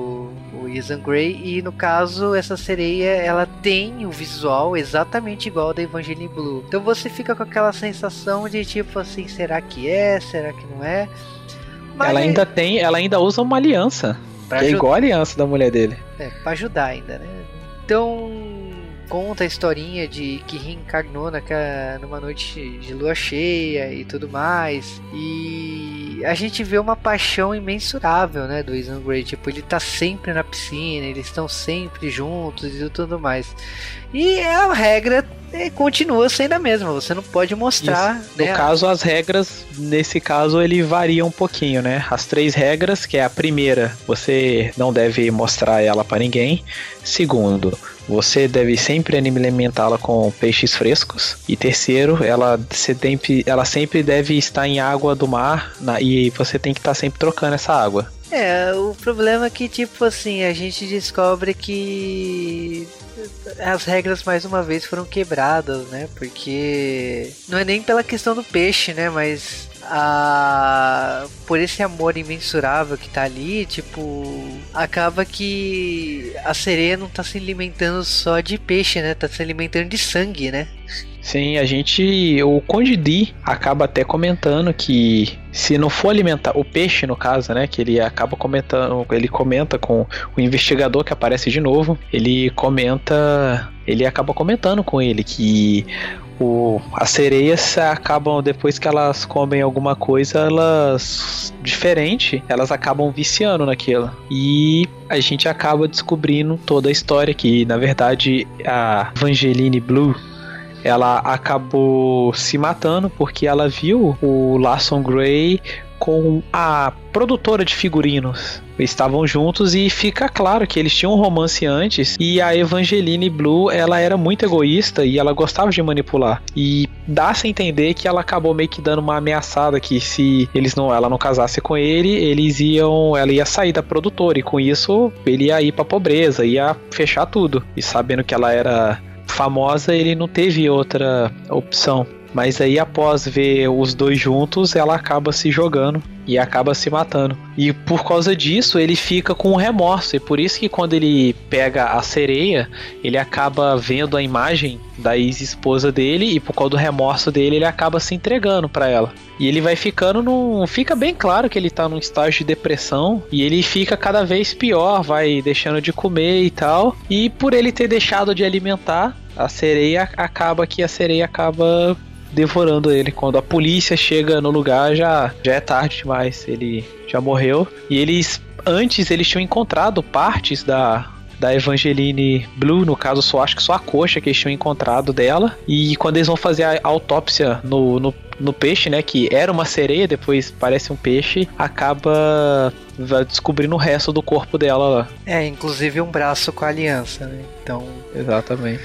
Speaker 1: Ethan Grey e no caso essa sereia ela tem o visual exatamente igual ao da Evangeline Blue. Então você fica com aquela sensação de tipo assim, será que é? Será que não é?
Speaker 3: Mas ela ainda tem, ela ainda usa uma aliança. Que é igual a aliança da mulher dele.
Speaker 1: É, pra ajudar ainda, né? Então, conta a historinha de que reencarnou naquela, numa noite de lua cheia e tudo mais. E a gente vê uma paixão imensurável, né, do Ethan Gray. Tipo, ele tá sempre na piscina, eles estão sempre juntos e tudo mais. E a regra é, continua sendo a mesma, você não pode mostrar.
Speaker 3: Isso. No né, caso, as regras, nesse caso, ele varia um pouquinho, né? As três regras, que é a primeira, você não deve mostrar ela para ninguém. Segundo, você deve sempre alimentá-la com peixes frescos. E terceiro, ela, sempre, ela sempre deve estar em água do mar na, e você tem que estar sempre trocando essa água.
Speaker 1: É, o problema é que, tipo assim, a gente descobre que as regras mais uma vez foram quebradas, né? Porque não é nem pela questão do peixe, né? Mas a por esse amor imensurável que tá ali, tipo, acaba que a sereia não tá se alimentando só de peixe, né? Tá se alimentando de sangue, né?
Speaker 3: Sim, a gente. O Conde D acaba até comentando que se não for alimentar. O peixe, no caso, né? Que ele acaba comentando. Ele comenta com o investigador que aparece de novo. Ele comenta. Ele acaba comentando com ele que o, as sereias acabam, depois que elas comem alguma coisa, elas. diferente, elas acabam viciando naquilo. E a gente acaba descobrindo toda a história que, na verdade, a Evangeline Blue ela acabou se matando porque ela viu o Larson Gray com a produtora de figurinos. Estavam juntos e fica claro que eles tinham um romance antes e a Evangeline Blue, ela era muito egoísta e ela gostava de manipular. E dá-se a entender que ela acabou meio que dando uma ameaçada que se eles não ela não casasse com ele, eles iam, ela ia sair da produtora e com isso ele ia ir para pobreza, ia fechar tudo. E sabendo que ela era famosa, ele não teve outra opção. Mas aí, após ver os dois juntos, ela acaba se jogando e acaba se matando. E por causa disso, ele fica com remorso. E por isso que quando ele pega a sereia, ele acaba vendo a imagem da ex-esposa dele e por causa do remorso dele, ele acaba se entregando para ela. E ele vai ficando num. Fica bem claro que ele tá num estágio de depressão. E ele fica cada vez pior, vai deixando de comer e tal. E por ele ter deixado de alimentar, a sereia acaba que a sereia acaba devorando ele. Quando a polícia chega no lugar, já, já é tarde demais. Ele já morreu. E eles. Antes eles tinham encontrado partes da, da Evangeline Blue, no caso, só acho que só a coxa que eles tinham encontrado dela. E quando eles vão fazer a autópsia no, no, no peixe, né, que era uma sereia, depois parece um peixe, acaba descobrindo o resto do corpo dela lá.
Speaker 1: É, inclusive um braço com a aliança, né? Então.
Speaker 3: Exatamente.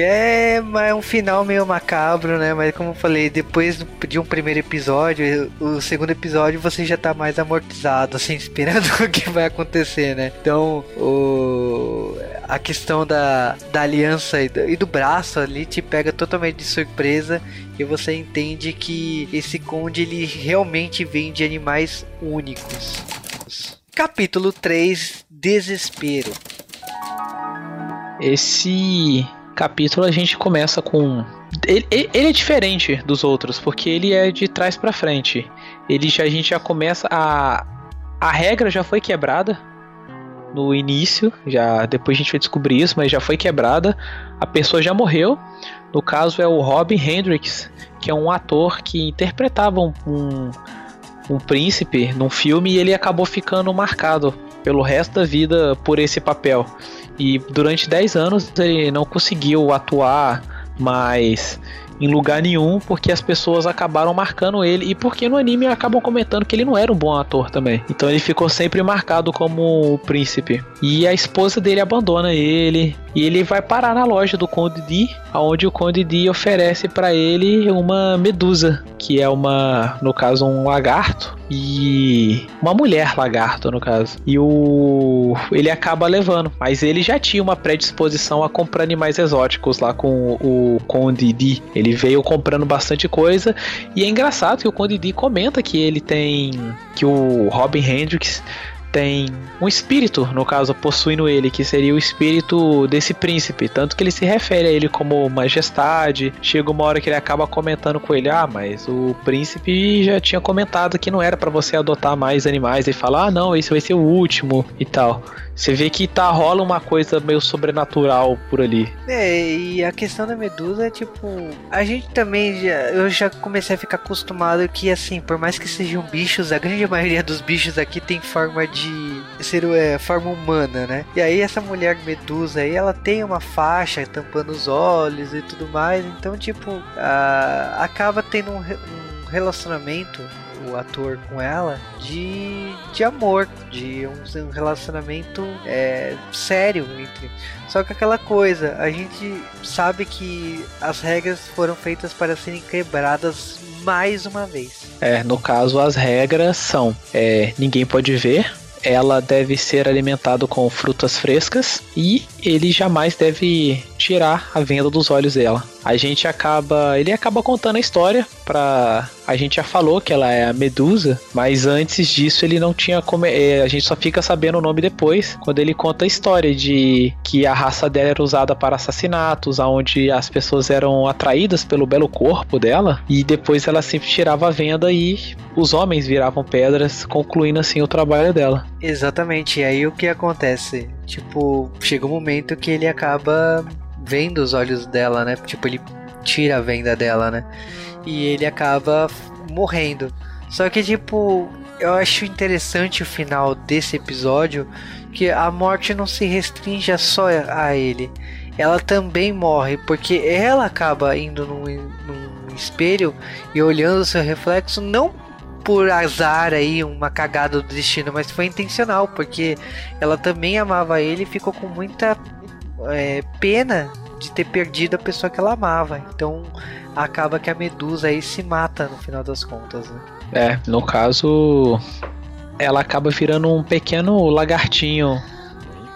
Speaker 1: É, é um final meio macabro, né? Mas como eu falei, depois de um primeiro episódio, o segundo episódio você já tá mais amortizado, assim, esperando o que vai acontecer, né? Então, o... a questão da, da aliança e do, e do braço ali te pega totalmente de surpresa e você entende que esse conde ele realmente vem de animais únicos. Capítulo 3 Desespero.
Speaker 3: Esse capítulo a gente começa com. Ele, ele, é diferente dos outros, porque ele é de trás para frente. Ele já, a gente já começa a. A regra já foi quebrada no início, já depois a gente vai descobrir isso, mas já foi quebrada. A pessoa já morreu. No caso é o Robin Hendricks, que é um ator que interpretava um, um, um príncipe num filme e ele acabou ficando marcado pelo resto da vida por esse papel. E durante 10 anos ele não conseguiu atuar mais em lugar nenhum, porque as pessoas acabaram marcando ele e porque no anime acabam comentando que ele não era um bom ator também. Então ele ficou sempre marcado como o príncipe. E a esposa dele abandona ele e ele vai parar na loja do Conde D, onde o Conde D oferece para ele uma medusa, que é uma, no caso, um lagarto e uma mulher lagarto no caso. E o ele acaba levando, mas ele já tinha uma predisposição a comprar animais exóticos lá com o Conde D. Ele veio comprando bastante coisa e é engraçado que o Conde D comenta que ele tem que o Robin Hendricks tem um espírito, no caso, possuindo ele, que seria o espírito desse príncipe. Tanto que ele se refere a ele como majestade. Chega uma hora que ele acaba comentando com ele: Ah, mas o príncipe já tinha comentado que não era para você adotar mais animais. E fala: Ah, não, esse vai ser o último e tal. Você vê que tá rola uma coisa meio sobrenatural por ali.
Speaker 1: É, e a questão da medusa é tipo, a gente também já, eu já comecei a ficar acostumado que assim, por mais que sejam bichos, a grande maioria dos bichos aqui tem forma de ser é, forma humana, né? E aí essa mulher medusa aí, ela tem uma faixa tampando os olhos e tudo mais, então tipo, a, acaba tendo um, um relacionamento o ator com ela de, de amor, de um, um relacionamento é, sério entre. Só que aquela coisa, a gente sabe que as regras foram feitas para serem quebradas mais uma vez.
Speaker 3: É, no caso as regras são: é, ninguém pode ver, ela deve ser alimentada com frutas frescas e ele jamais deve tirar a venda dos olhos dela. A gente acaba, ele acaba contando a história para a gente já falou que ela é a Medusa, mas antes disso ele não tinha como é, a gente só fica sabendo o nome depois, quando ele conta a história de que a raça dela era usada para assassinatos, aonde as pessoas eram atraídas pelo belo corpo dela e depois ela sempre tirava a venda e os homens viravam pedras, concluindo assim o trabalho dela.
Speaker 1: Exatamente. E aí o que acontece? Tipo, chega um momento que ele acaba vendo os olhos dela, né? Tipo, ele tira a venda dela, né? E ele acaba morrendo. Só que, tipo, eu acho interessante o final desse episódio que a morte não se restringe só a ele. Ela também morre, porque ela acaba indo num, num espelho e olhando seu reflexo, não por azar aí, uma cagada do destino, mas foi intencional, porque ela também amava ele e ficou com muita é, pena de ter perdido a pessoa que ela amava. Então acaba que a Medusa aí se mata no final das contas, né?
Speaker 3: É, no caso, ela acaba virando um pequeno lagartinho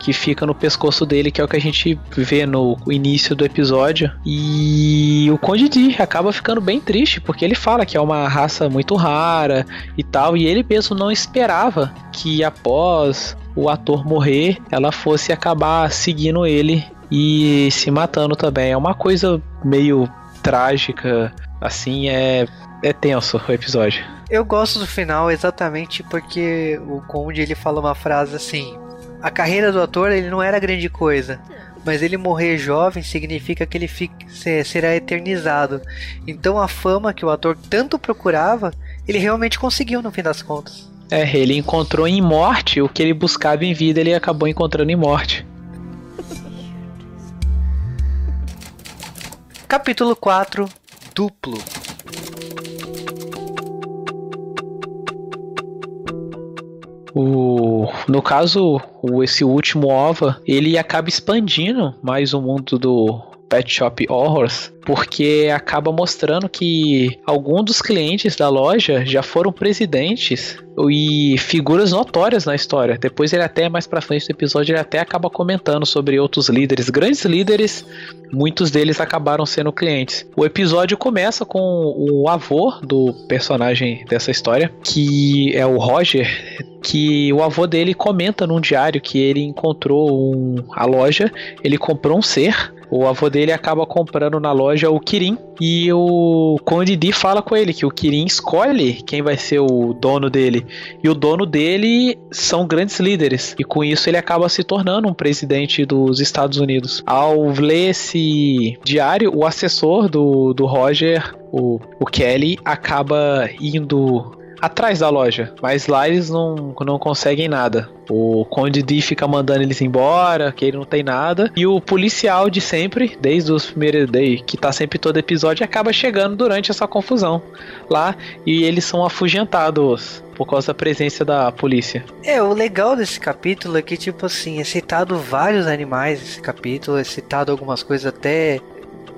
Speaker 3: que fica no pescoço dele, que é o que a gente vê no início do episódio. E o Conde D acaba ficando bem triste, porque ele fala que é uma raça muito rara e tal, e ele mesmo não esperava que após o ator morrer, ela fosse acabar seguindo ele e se matando também. É uma coisa meio trágica, assim, é, é tenso o episódio.
Speaker 1: Eu gosto do final exatamente porque o Conde ele fala uma frase assim: a carreira do ator ele não era grande coisa, mas ele morrer jovem significa que ele fica, será eternizado. Então a fama que o ator tanto procurava, ele realmente conseguiu no fim das contas.
Speaker 3: É, ele encontrou em morte o que ele buscava em vida, ele acabou encontrando em morte.
Speaker 1: Capítulo 4 Duplo.
Speaker 3: O, no caso, o, esse último OVA, ele acaba expandindo mais o mundo do Pet Shop Horrors, porque acaba mostrando que alguns dos clientes da loja já foram presidentes e figuras notórias na história. Depois ele até mais para frente do episódio ele até acaba comentando sobre outros líderes, grandes líderes, muitos deles acabaram sendo clientes. O episódio começa com o avô do personagem dessa história, que é o Roger, que o avô dele comenta num diário que ele encontrou um, a loja, ele comprou um ser o avô dele acaba comprando na loja o Kirin e o Conde D fala com ele que o Kirin escolhe quem vai ser o dono dele. E o dono dele são grandes líderes. E com isso ele acaba se tornando um presidente dos Estados Unidos. Ao ler esse diário, o assessor do, do Roger, o, o Kelly, acaba indo atrás da loja, mas lá eles não, não conseguem nada. O Conde D fica mandando eles embora, que ele não tem nada. E o policial de sempre, desde os primeiros day, que tá sempre todo episódio, acaba chegando durante essa confusão lá e eles são afugentados por causa da presença da polícia.
Speaker 1: É, o legal desse capítulo é que, tipo assim, é citado vários animais nesse capítulo, é citado algumas coisas até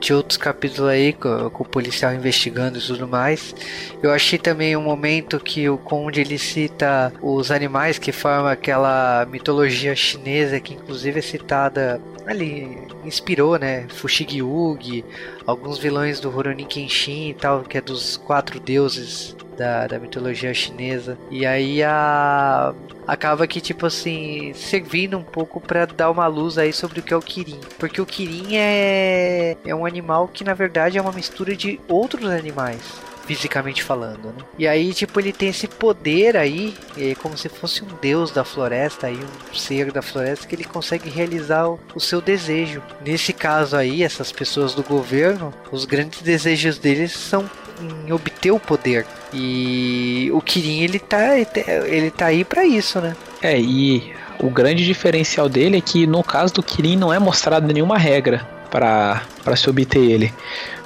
Speaker 1: de outros capítulos aí com, com, o policial investigando e tudo mais. Eu achei também um momento que o Conde ele cita os animais que formam aquela mitologia chinesa que inclusive é citada ali inspirou, né, Fushigi-Ugi, alguns vilões do Rurouni Kenshin e tal, que é dos quatro deuses da, da mitologia chinesa. E aí a acaba que tipo assim servindo um pouco para dar uma luz aí sobre o que é o Kirin, porque o Kirin é é um animal que na verdade é uma mistura de outros animais fisicamente falando, né? E aí, tipo, ele tem esse poder aí, é como se fosse um deus da floresta, aí um ser da floresta que ele consegue realizar o, o seu desejo. Nesse caso aí, essas pessoas do governo, os grandes desejos deles são em obter o poder. E o Kirin ele tá, ele tá aí para isso, né?
Speaker 3: É, e o grande diferencial dele é que no caso do Kirin não é mostrado nenhuma regra para se obter ele.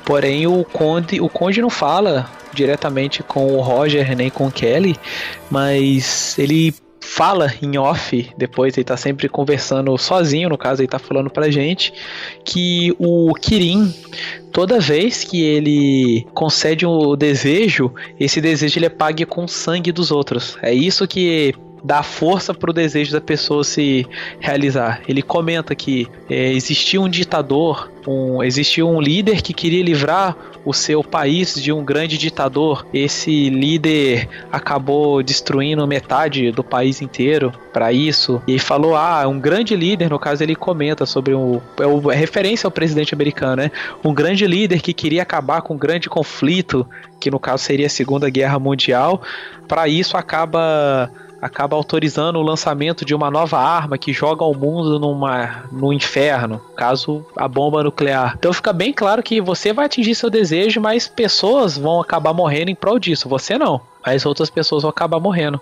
Speaker 3: Porém, o Conde, o Conde não fala diretamente com o Roger nem com o Kelly, mas ele fala em off, depois ele tá sempre conversando sozinho, no caso ele tá falando pra gente, que o Kirin, toda vez que ele concede o um desejo, esse desejo ele é pago com o sangue dos outros. É isso que dá força para o desejo da pessoa se realizar. Ele comenta que é, existia um ditador, um, existia um líder que queria livrar o seu país de um grande ditador. Esse líder acabou destruindo metade do país inteiro para isso. E falou: ah, um grande líder, no caso ele comenta sobre é, o, é referência ao presidente americano, né? Um grande líder que queria acabar com um grande conflito, que no caso seria a Segunda Guerra Mundial. Para isso acaba acaba autorizando o lançamento de uma nova arma que joga o mundo numa, no inferno, caso a bomba nuclear. Então fica bem claro que você vai atingir seu desejo, mas pessoas vão acabar morrendo em prol disso. Você não, mas outras pessoas vão acabar morrendo.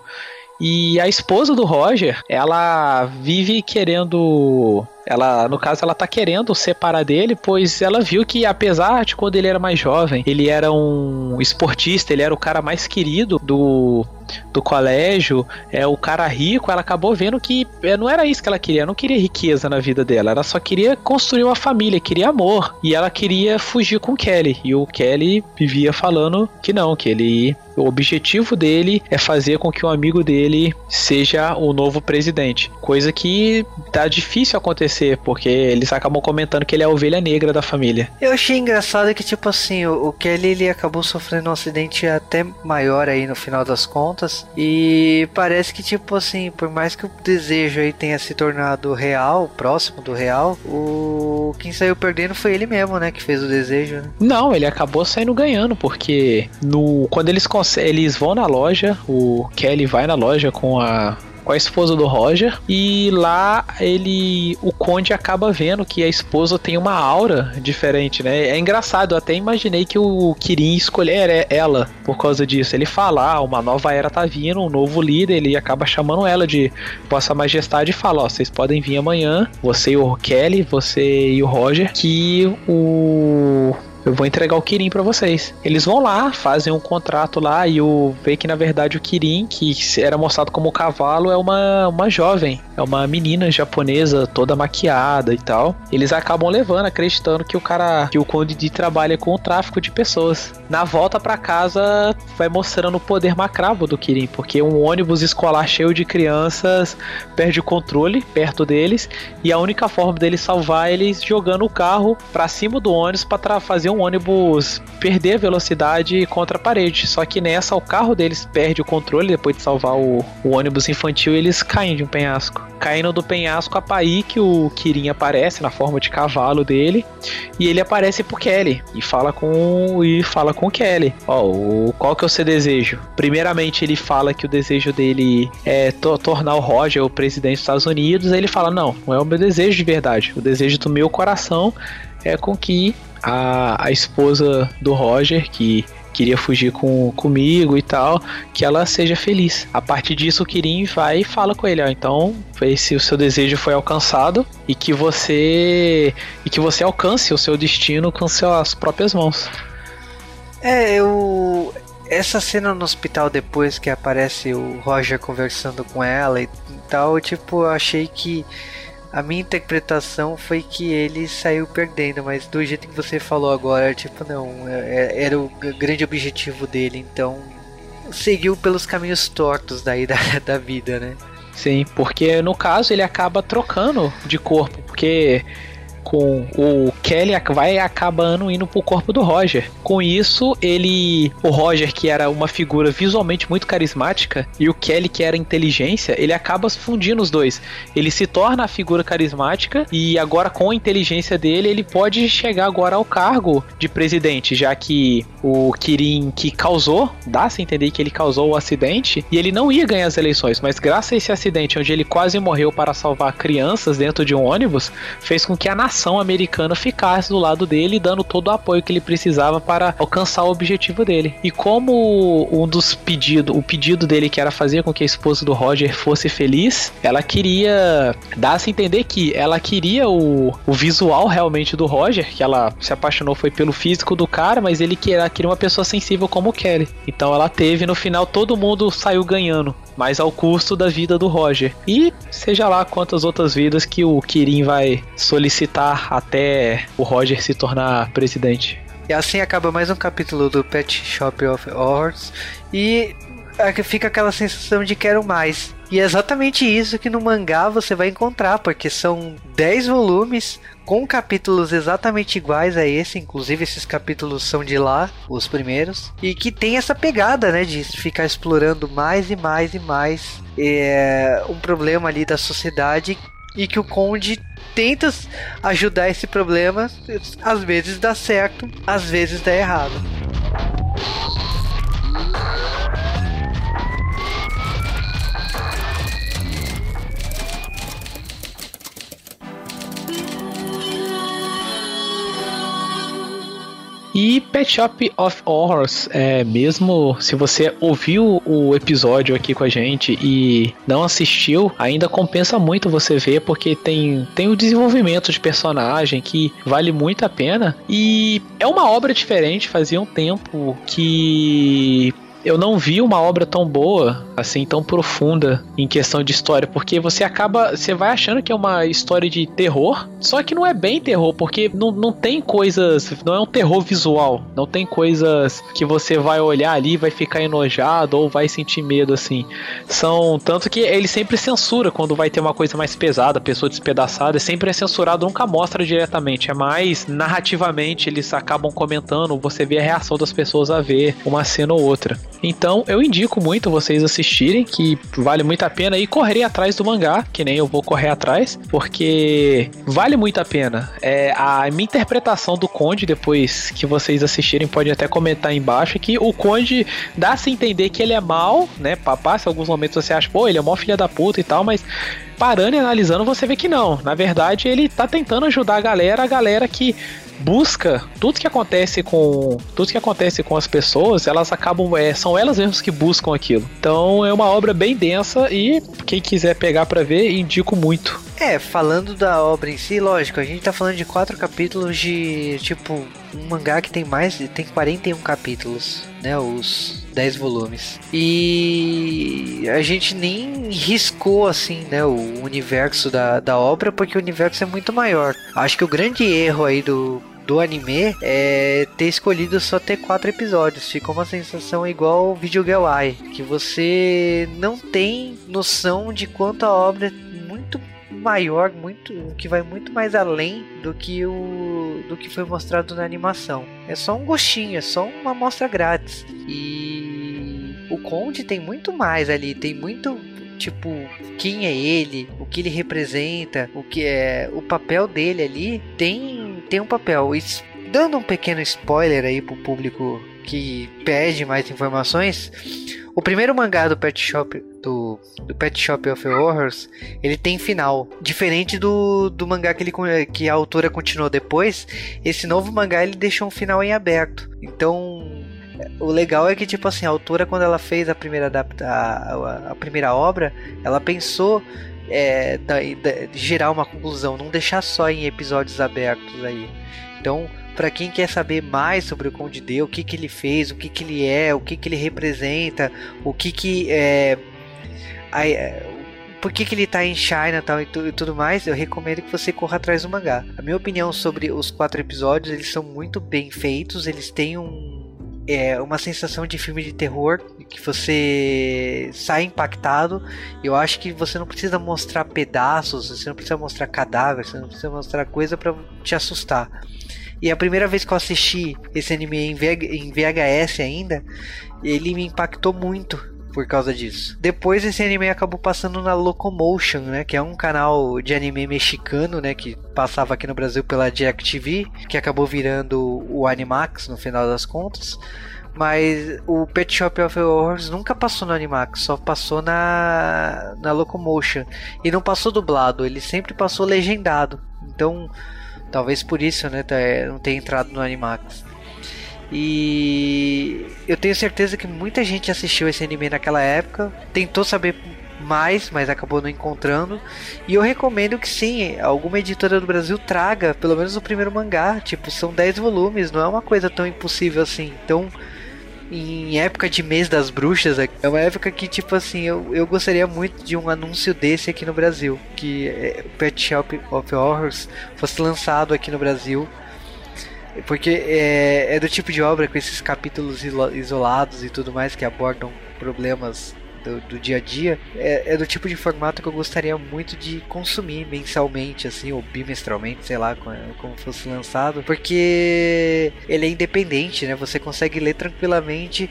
Speaker 3: E a esposa do Roger, ela vive querendo. Ela, no caso, ela tá querendo separar dele, pois ela viu que, apesar de quando ele era mais jovem, ele era um esportista, ele era o cara mais querido do do colégio, é o cara rico, ela acabou vendo que é, não era isso que ela queria, não queria riqueza na vida dela, ela só queria construir uma família, queria amor, e ela queria fugir com o Kelly, e o Kelly vivia falando que não, que ele o objetivo dele é fazer com que um amigo dele seja o novo presidente. Coisa que tá difícil acontecer, porque eles acabam comentando que ele é a ovelha negra da família.
Speaker 1: Eu achei engraçado que, tipo assim, o, o Kelly ele acabou sofrendo um acidente até maior aí no final das contas. E parece que, tipo assim, por mais que o desejo aí tenha se tornado real, próximo do real, o quem saiu perdendo foi ele mesmo, né? Que fez o desejo. Né?
Speaker 3: Não, ele acabou saindo ganhando, porque no quando eles eles vão na loja, o Kelly vai na loja com a com a esposa do Roger e lá ele o Conde acaba vendo que a esposa tem uma aura diferente, né? É engraçado, eu até imaginei que o Kirin escolher ela por causa disso. Ele fala, ah, uma nova era tá vindo, um novo líder, ele acaba chamando ela de Vossa Majestade e fala, ó, vocês podem vir amanhã, você e o Kelly, você e o Roger, que o eu vou entregar o Kirin para vocês. Eles vão lá, fazem um contrato lá e o vê que na verdade o Kirin, que era mostrado como cavalo, é uma, uma jovem, é uma menina japonesa toda maquiada e tal. Eles acabam levando, acreditando que o cara, que o Conde de trabalha com o tráfico de pessoas. Na volta para casa, vai mostrando o poder macrabo do Kirin, porque um ônibus escolar cheio de crianças perde o controle perto deles e a única forma dele salvar é eles jogando o carro para cima do ônibus para fazer um um ônibus perder a velocidade contra a parede. Só que nessa, o carro deles perde o controle depois de salvar o, o ônibus infantil e eles caem de um penhasco. Caindo do penhasco, a Pai que o Kirin aparece na forma de cavalo dele e ele aparece pro Kelly e fala com e fala com o Kelly. Ó, o, qual que é o seu desejo? Primeiramente, ele fala que o desejo dele é to tornar o Roger o presidente dos Estados Unidos. Aí ele fala: Não, não é o meu desejo de verdade. O desejo do meu coração é com que a, a esposa do Roger, que queria fugir com, comigo e tal, que ela seja feliz. A partir disso, o Kirin vai e fala com ele, ó, então, se o seu desejo foi alcançado e que você e que você alcance o seu destino com suas próprias mãos.
Speaker 1: É, eu essa cena no hospital depois que aparece o Roger conversando com ela e tal, tipo, eu achei que a minha interpretação foi que ele saiu perdendo, mas do jeito que você falou agora, tipo, não, é, é, era o grande objetivo dele, então seguiu pelos caminhos tortos daí da, da vida, né?
Speaker 3: Sim, porque no caso ele acaba trocando de corpo, porque com o Kelly vai acabando indo pro corpo do Roger. Com isso, ele. O Roger, que era uma figura visualmente muito carismática, e o Kelly, que era inteligência, ele acaba fundindo os dois. Ele se torna a figura carismática e agora com a inteligência dele, ele pode chegar agora ao cargo de presidente, já que o Kirin que causou, dá-se entender que ele causou o acidente, e ele não ia ganhar as eleições, mas graças a esse acidente onde ele quase morreu para salvar crianças dentro de um ônibus, fez com que a nação nação americana ficasse do lado dele, dando todo o apoio que ele precisava para alcançar o objetivo dele. E como um dos pedidos, o pedido dele que era fazer com que a esposa do Roger fosse feliz, ela queria dar-se a entender que ela queria o, o visual realmente do Roger, que ela se apaixonou foi pelo físico do cara, mas ele queria, queria uma pessoa sensível como o Kelly. Então ela teve, no final todo mundo saiu ganhando mas ao custo da vida do Roger. E seja lá quantas outras vidas que o Kirin vai solicitar até o Roger se tornar presidente.
Speaker 1: E assim acaba mais um capítulo do Pet Shop of Horrors e fica aquela sensação de quero mais. E é exatamente isso que no mangá você vai encontrar, porque são 10 volumes com capítulos exatamente iguais a esse, inclusive esses capítulos são de lá, os primeiros, e que tem essa pegada, né, de ficar explorando mais e mais e mais é, um problema ali da sociedade e que o Conde tenta ajudar esse problema, às vezes dá certo, às vezes dá errado.
Speaker 3: E Pet Shop of Horrors, é, mesmo se você ouviu o episódio aqui com a gente e não assistiu, ainda compensa muito você ver, porque tem, tem o desenvolvimento de personagem que vale muito a pena. E é uma obra diferente, fazia um tempo que eu não vi uma obra tão boa, assim, tão profunda em questão de história, porque você acaba, você vai achando que é uma história de terror, só que não é bem terror, porque não, não tem coisas, não é um terror visual, não tem coisas que você vai olhar ali e vai ficar enojado ou vai sentir medo, assim. São, tanto que ele sempre censura quando vai ter uma coisa mais pesada, pessoa despedaçada, sempre é censurado, nunca mostra diretamente, é mais narrativamente eles acabam comentando, você vê a reação das pessoas a ver uma cena ou outra. Então eu indico muito vocês assistirem, que vale muito a pena, e correr atrás do mangá, que nem eu vou correr atrás, porque vale muito a pena. É, a minha interpretação do Conde, depois que vocês assistirem, pode até comentar embaixo, que o Conde dá-se entender que ele é mal, né? Passa alguns momentos você acha, pô, ele é mó filha da puta e tal, mas parando e analisando, você vê que não. Na verdade, ele tá tentando ajudar a galera, a galera que busca tudo que acontece com tudo que acontece com as pessoas, elas acabam é, são elas mesmas que buscam aquilo. Então é uma obra bem densa e quem quiser pegar para ver, indico muito.
Speaker 1: É, falando da obra em si, lógico, a gente tá falando de quatro capítulos de tipo um mangá que tem mais, tem 41 capítulos, né, os 10 volumes. E a gente nem riscou assim, né, o universo da, da obra, porque o universo é muito maior. Acho que o grande erro aí do do anime é ter escolhido só ter quatro episódios. Fica uma sensação igual Video Girl Eye, que você não tem noção de quanto a obra maior, muito que vai muito mais além do que o do que foi mostrado na animação. É só um gostinho, é só uma amostra grátis. E o Conde tem muito mais ali, tem muito tipo quem é ele, o que ele representa, o que é o papel dele ali tem tem um papel. Dando um pequeno spoiler aí pro público que pede mais informações, o primeiro mangá do Pet Shop do, do Pet Shop of Horrors, ele tem final. Diferente do, do mangá que, ele, que a autora continuou depois, esse novo mangá ele deixou um final em aberto. Então, o legal é que, tipo assim, a autora, quando ela fez a primeira, a, a, a primeira obra, ela pensou é, da, da, gerar uma conclusão, não deixar só em episódios abertos aí. Então, para quem quer saber mais sobre o Conde D, o que, que ele fez, o que, que ele é, o que, que ele representa, o que que é, a, é, por que, que ele tá em China tal, e, tu, e, tudo mais, eu recomendo que você corra atrás do mangá. A minha opinião sobre os quatro episódios, eles são muito bem feitos, eles têm um é uma sensação de filme de terror que você sai impactado. Eu acho que você não precisa mostrar pedaços, você não precisa mostrar cadáveres, você não precisa mostrar coisa para te assustar. E a primeira vez que eu assisti esse anime em, VHS ainda, ele me impactou muito por causa disso. Depois esse anime acabou passando na Locomotion, né, que é um canal de anime mexicano, né, que passava aqui no Brasil pela DirecTV, que acabou virando o Animax no final das contas. Mas o Pet Shop of Horrors nunca passou no Animax, só passou na, na Locomotion. E não passou dublado, ele sempre passou legendado. Então, Talvez por isso, né, tá, é, não tenha entrado no Animax. E eu tenho certeza que muita gente assistiu esse anime naquela época, tentou saber mais, mas acabou não encontrando. E eu recomendo que sim, alguma editora do Brasil traga pelo menos o primeiro mangá. Tipo, são 10 volumes, não é uma coisa tão impossível assim. Então, em época de mês das bruxas, é uma época que, tipo assim, eu, eu gostaria muito de um anúncio desse aqui no Brasil. Que é, o Pet Shop of Horrors fosse lançado aqui no Brasil. Porque é, é do tipo de obra com esses capítulos isolados e tudo mais que abordam problemas do, do dia a dia, é, é, do tipo de formato que eu gostaria muito de consumir mensalmente, assim, ou bimestralmente, sei lá, como, como fosse lançado, porque ele é independente, né? Você consegue ler tranquilamente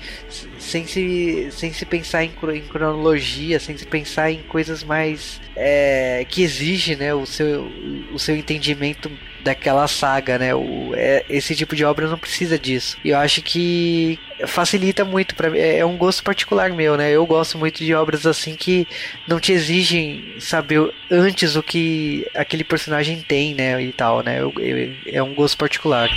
Speaker 1: sem se, sem se pensar em, em cronologia, sem se pensar em coisas mais é, que exige, né, o seu, o seu entendimento daquela saga, né? O, é, esse tipo de obra não precisa disso. E eu acho que facilita muito para é, é um gosto particular meu, né? Eu gosto muito de obras assim que não te exigem saber antes o que aquele personagem tem, né? E tal, né? Eu, eu, é um gosto particular.